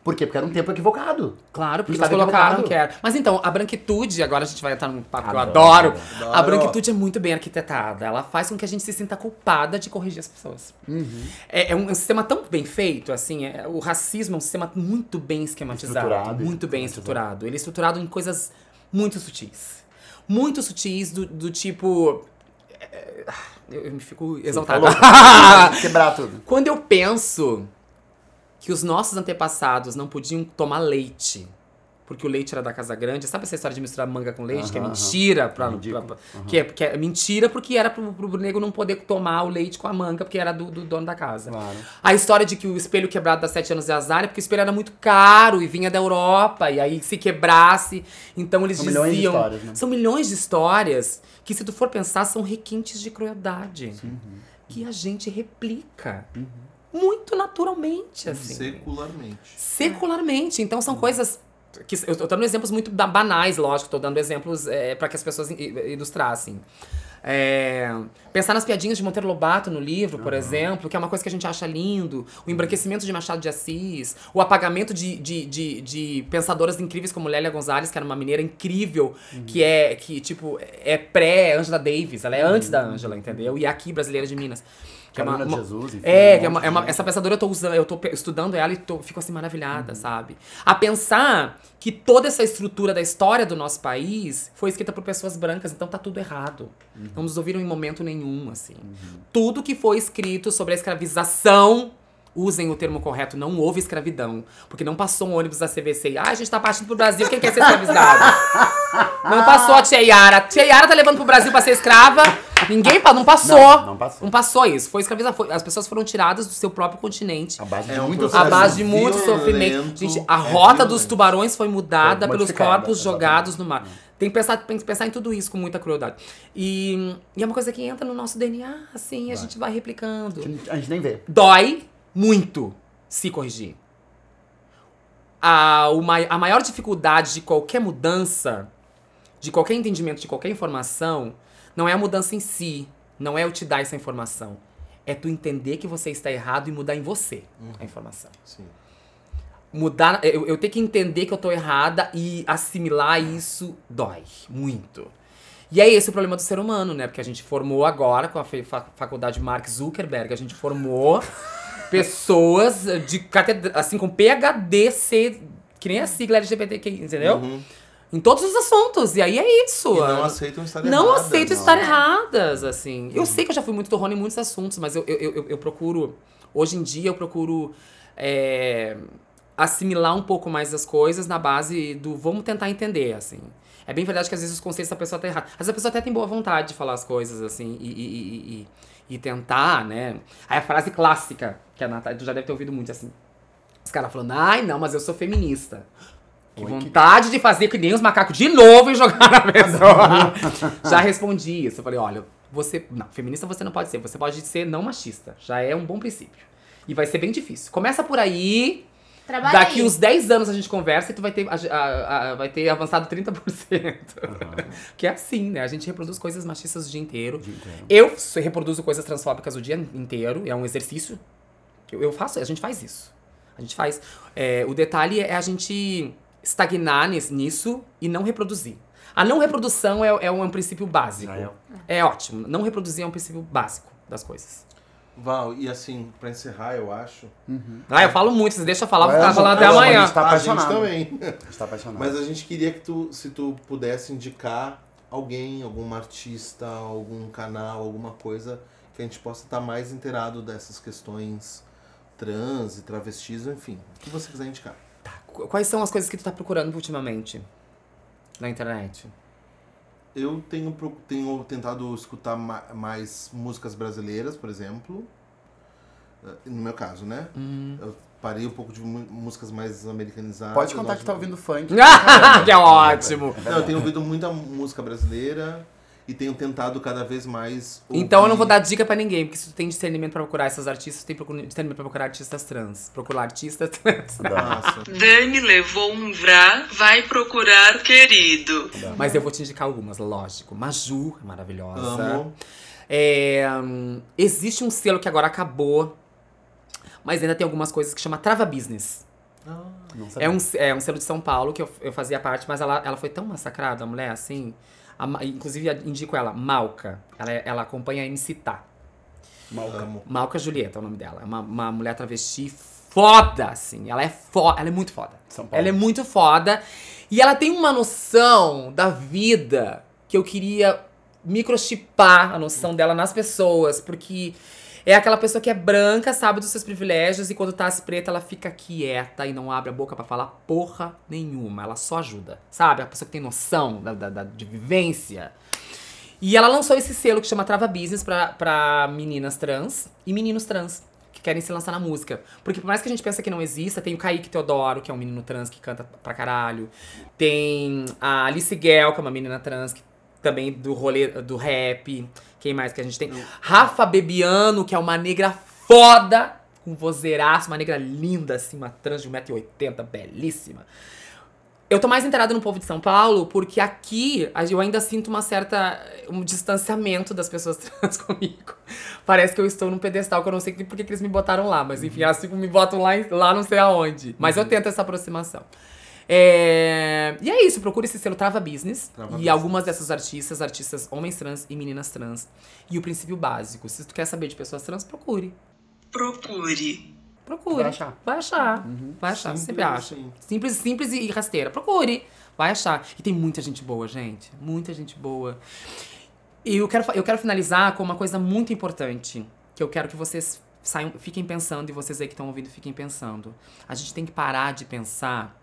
Por quê? Porque era um tempo equivocado. Claro, porque eles colocaram equivocado. que era. Mas então, a branquitude, agora a gente vai entrar num papo que eu Adoro. adoro. A branquitude é muito bem arquitetada. Ela faz com que a gente se sinta culpada de corrigir as pessoas. Uhum. É, é um, é um sistema tão bem feito, assim. é- o racismo é um sistema muito bem esquematizado. Estruturado, muito bem estruturado. Ele é estruturado em coisas muito sutis. Muito sutis, do, do tipo. é, Eu, eu me fico exaltada. Quebrar tudo. Quando eu penso que os nossos antepassados não podiam tomar leite, porque o leite era da Casa Grande, sabe essa história de misturar manga com leite? que é mentira. Pra, Ridículo. pra- que, é, que é mentira porque era pro, pro nego não poder tomar o leite com a manga, porque era do, do dono da casa. Claro. A história de que o espelho quebrado das sete anos é azar é porque o espelho era muito caro e vinha da Europa, e aí se quebrasse, então eles São diziam. milhões de histórias, né? São milhões de histórias que, se tu for pensar, são requintes de crueldade. Uhum. Que a gente replica. Muito naturalmente, assim. Secularmente. Secularmente. Então são coisas. Que, eu tô dando exemplos muito ba- banais, lógico, tô dando exemplos é, para que as pessoas ilustrassem. É, pensar nas piadinhas de Monteiro Lobato no livro, por exemplo, que é uma coisa que a gente acha lindo. O embranquecimento de Machado de Assis. O apagamento de, de, de, de pensadoras incríveis como Lélia Gonzalez, que era uma mineira incrível, que é, que, tipo, é pré-Angela Davis. Ela é antes da Angela, entendeu? E é aqui, brasileira de Minas. Que é uma- Carolina uma- Jesus, enfim, é, um que é uma, é uma- essa pensadora eu tô usando, eu tô estudando ela e tô, fico assim maravilhada, sabe? A pensar que toda essa estrutura da história do nosso país foi escrita por pessoas brancas, então tá tudo errado. Não nos ouviram em momento nenhum, assim. Tudo que foi escrito sobre a escravização, usem o termo correto, não houve escravidão. Porque não passou um ônibus da CVC e, ah, a gente tá partindo pro Brasil, quem quer ser escravizado? não passou a Tia Yara. Tia Yara tá levando pro Brasil pra ser escrava. Ninguém, pa- não passou. Não, não passou. Não passou isso. Foi escravizado. Foi- as pessoas foram tiradas do seu próprio continente. A base de É muito A base de muito violento, sofrimento. Gente, a é rota dos violento. tubarões foi mudada Foi pelos corpos exatamente. jogados no mar. Tem que, pensar, tem que pensar em tudo isso com muita crueldade. E, e é uma coisa que entra no nosso DNA, assim, a gente vai replicando. A gente nem vê. Dói muito se corrigir. A, o mai- a maior dificuldade de qualquer mudança, de qualquer entendimento, de qualquer informação, não é a mudança em si, não é eu te dar essa informação. É tu entender que você está errado e mudar em você a informação. Sim. Mudar, eu, eu ter que entender que eu tô errada e assimilar isso dói muito. E é esse o problema do ser humano, né? Porque a gente formou agora, com a faculdade Mark Zuckerberg, a gente formou pessoas de catedra, assim, com PHD, C, que nem a sigla LGBTQI, entendeu? Uhum. Em todos os assuntos. E aí é isso. E não aceitam estar não erradas, aceito não. estar erradas, assim. Eu sei que eu já fui muito torrona em muitos assuntos, mas eu, eu, eu, eu procuro. Hoje em dia eu procuro é, assimilar um pouco mais as coisas na base do vamos tentar entender, assim. É bem verdade que às vezes os conceitos da pessoa tá errado. Às vezes a pessoa até tem boa vontade de falar as coisas, assim, e, e, e, e- e tentar, né? Aí a frase clássica, que a Natália, tu já deve ter ouvido muito assim. Os caras falando, ai não, mas eu sou feminista. Que vontade de fazer que nem os macacos de novo e jogar na pessoa. Já respondi isso. Eu falei, olha, você. Não, feminista você não pode ser. Você pode ser não machista. Já é um bom princípio. E vai ser bem difícil. Começa por aí. Trabalha Daqui aí. uns 10 anos a gente conversa e tu vai ter, a- a- a- vai ter avançado 30%. que é assim, né? A gente reproduz coisas machistas o dia inteiro. Eu reproduzo coisas transfóbicas o dia inteiro. É um exercício. Eu, eu faço, a gente faz isso. A gente faz. É, o detalhe é a gente estagnar nis- nisso e não reproduzir. A não reprodução é, é um, é um princípio básico. Já É ótimo. Não reproduzir é um princípio básico das coisas. Val, e assim, pra encerrar, eu acho. Ah, eu falo muito, vocês deixam eu falar, ficar falando até amanhã. a gente tá a gente apaixonado. também. A gente tá apaixonado. Mas a gente queria que tu, se tu pudesse indicar alguém, alguma artista, algum canal, alguma coisa que a gente possa estar mais inteirado dessas questões trans e travestis, enfim, o que você quiser indicar. Qu- Quais são as coisas que tu tá procurando ultimamente na internet? Eu tenho, tenho tentado escutar ma- mais músicas brasileiras, por exemplo. Eh, No meu caso, né? Hum. Eu parei um pouco de músicas mais americanizadas. Pode contar que tá gosto- ouvindo funk. que é ótimo! Não, eu tenho ouvido muita música brasileira e tenho tentado cada vez mais. Então eu não vou dar ouvir- dica pra ninguém, porque se tu tem discernimento pra procurar essas artistas, tu tem discernimento pra procurar artistas trans. Procurar artistas trans. Nossa. Dani levou um vrá, vai procurar querido. Mas eu vou te indicar algumas, lógico. Maju, é maravilhosa. Amo. É, hum, existe um selo que agora acabou, mas ainda tem algumas coisas que chama Trava Business. Não sabia. É um, é um selo de São Paulo que eu, eu fazia parte, mas ela, ela foi tão massacrada, a mulher, assim. A inclusive, indico ela, Malca. Ela, é- ela acompanha a MC Tá. Amo. Malca Julieta é o nome dela. É uma, uma mulher travesti foda, assim. Ela é foda. Ela é muito foda. São Paulo. Ela é muito foda. E ela tem uma noção da vida que eu queria microchipar a noção dela nas pessoas. Porque é aquela pessoa que é branca, sabe dos seus privilégios, e quando tá as preta, ela fica quieta e não abre a boca pra falar porra nenhuma. Ela só ajuda. Sabe? A pessoa que tem noção da, da- da- de vivência. E ela lançou esse selo que chama Trava Business pra, pra meninas trans e meninos trans que querem se lançar na música. Porque por mais que a gente pense que não exista, tem o Kaique Teodoro, que é um menino trans que canta pra caralho. Tem a Alice Gell, que é uma menina trans que também do rolê do rap. Quem mais que a gente tem? Rafa Bebiano, que é uma negra foda, com vozeiraço, uma negra linda, assim, uma trans de 1,80m, belíssima. Eu tô mais inteirada no povo de São Paulo, porque aqui eu ainda sinto uma certa. um distanciamento das pessoas trans comigo. Parece que eu estou num pedestal que eu não sei por que eles me botaram lá, mas enfim, tipo, me botam lá, lá não sei aonde. Mas eu tento essa aproximação. É, E é isso, procure esse selo Trava Business. Trava e Business. algumas dessas artistas, artistas homens trans e meninas trans. E o princípio básico: se tu quer saber de pessoas trans, procure. Procure. Procure. Vai achar. Vai achar. Vai achar, Simples sempre acha. assim. Simples, simples e rasteira. Procure. Vai achar. E tem muita gente boa, gente. Muita gente boa. E eu quero, eu quero finalizar com uma coisa muito importante. Que eu quero que vocês saiam, fiquem pensando e vocês aí que estão ouvindo fiquem pensando. A gente tem que parar de pensar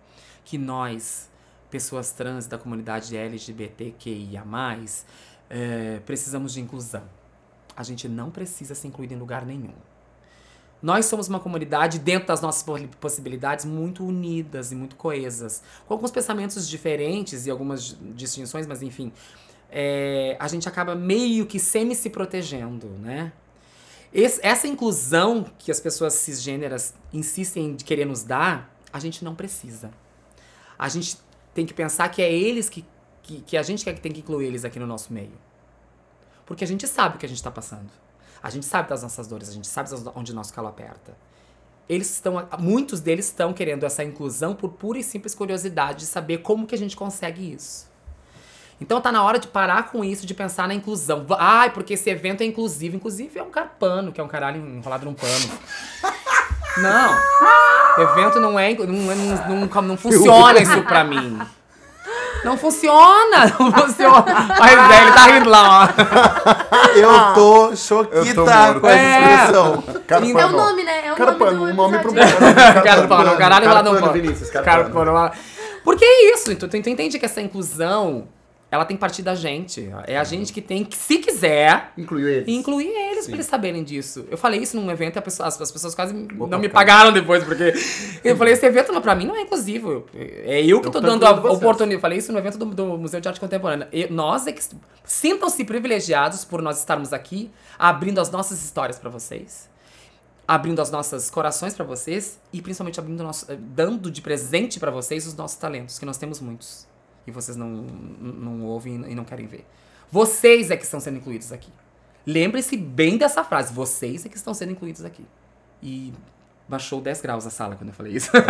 que nós, pessoas trans da comunidade LGBTQIA+, eh, precisamos de inclusão. A gente não precisa ser incluído em lugar nenhum. Nós somos uma comunidade, dentro das nossas po- possibilidades, muito unidas e muito coesas. Com alguns pensamentos diferentes e algumas distinções, mas enfim. é, a gente acaba meio que semi se protegendo, né? Esse- essa inclusão que as pessoas cisgêneras insistem de querer nos dar, a gente não precisa. A gente tem que pensar que é eles que, que, que a gente quer que tem que incluir eles aqui no nosso meio. Porque a gente sabe o que a gente está passando. A gente sabe das nossas dores, a gente sabe onde nosso calo aperta. Eles estão, muitos deles estão querendo essa inclusão por pura e simples curiosidade de saber como que a gente consegue isso. Então tá na hora de parar com isso, de pensar na inclusão. Ai, porque esse evento é inclusivo. Inclusive é um carpano, que é um caralho enrolado num pano. Não. Evento não é. inclu- Não, é- não, não, não funciona isso pra mim. Não funciona! Não funciona! É, ele tá rindo lá, ó. Eu tô choquita Eu tô morto. com essa É. expressão. É o nome, né? É o Carpano, nome um do nome pro episódio. Carpano, caralho enrolado num pano. Vinícius, Carpano. carpano. Porque é isso, então tu entende que essa inclusão, ela tem que partir da gente. É a gente que tem que, se quiser, Incluiu eles. incluir eles pra eles saberem disso. Eu falei isso num evento e a pessoa- as, as pessoas quase não Opa, me pagaram depois, porque eu falei, esse evento não, pra mim não é inclusivo. É eu que Eu tô dando a oportunidade. Eu falei isso no evento do, do Museu de Arte Contemporânea. E nós é que sintam-se privilegiados por nós estarmos aqui, abrindo as nossas histórias pra vocês. Abrindo os nossos corações pra vocês e principalmente abrindo nosso, eh, dando de presente pra vocês os nossos talentos, que nós temos muitos. E vocês não, não ouvem e não querem ver. Vocês é que estão sendo incluídos aqui. Lembre-se bem dessa frase. Vocês é que estão sendo incluídos aqui. E baixou 10 graus a sala quando eu falei isso.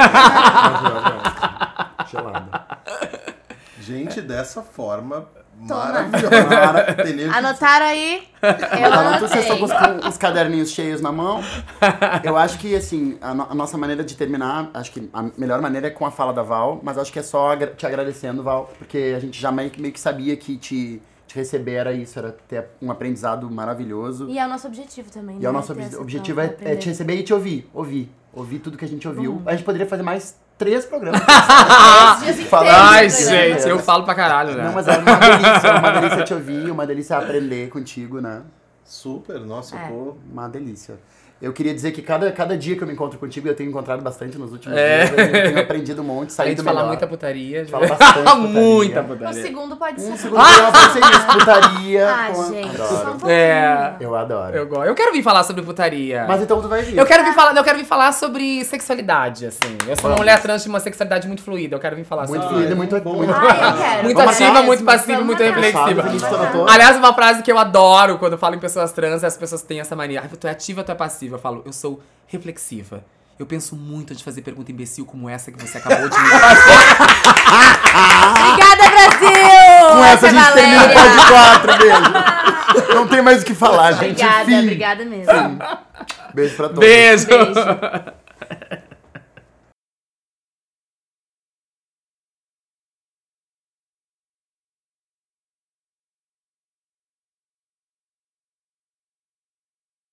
Gelada. Gente, dessa forma. Maravilhosa. Anotaram aí? Eu Então, vocês estão com os, caderninhos cheios na mão. Eu acho que, assim, a, no- a nossa maneira de terminar, acho que a melhor maneira é com a fala da Val, mas acho que é só agra- te agradecendo, Val, porque a gente já meio que, meio que sabia que te, te receber era isso, era ter um aprendizado maravilhoso. E é o nosso objetivo também. E né? é o nosso Ter obje- essa objetivo é, é te receber e te ouvir. Ouvir. Ouvir tudo que a gente ouviu. Uhum. A gente poderia fazer mais três programas. Três dias inteiros, Ai, né? gente, eu falo pra caralho, né? Não, mas é uma delícia, uma delícia te ouvir, uma delícia aprender contigo, né? Super, nossa, É. eu tô. Uma delícia. Eu queria dizer que cada, cada dia que eu me encontro contigo, eu tenho encontrado bastante nos últimos É. dias, eu tenho aprendido um monte, A gente saído fala melhor. muita putaria. Fala bastante putaria. muita O putaria. segundo pode ser. Um segundo programa vai ser isso, putaria. Ah, com gente, um Adoro. É. Eu adoro. Eu, go- eu quero vir falar sobre putaria. Mas então tu vai vir. Eu quero vir falar, eu quero vir falar sobre sexualidade, assim. Eu sou uma Vamos. mulher trans de uma sexualidade muito fluida. Eu quero vir falar Muito sobre fluida, muito... bom. muito... Ah, eu quero. Muito Vamos ativa, muito passiva, muito reflexiva. Aliás, uma frase que eu adoro quando falo em pessoas trans, as pessoas têm essa mania. Ai, tu é ativa, tu é passiva. Eu falo, eu sou reflexiva. Eu penso muito de fazer pergunta imbecil como essa que você acabou de me fazer. Obrigada, Brasil! Com essa a gente termina o pod 4, beijo. Não tem mais o que falar, gente. Obrigada, Fim. obrigada mesmo. Beijo pra todos. Beijo. Beijo.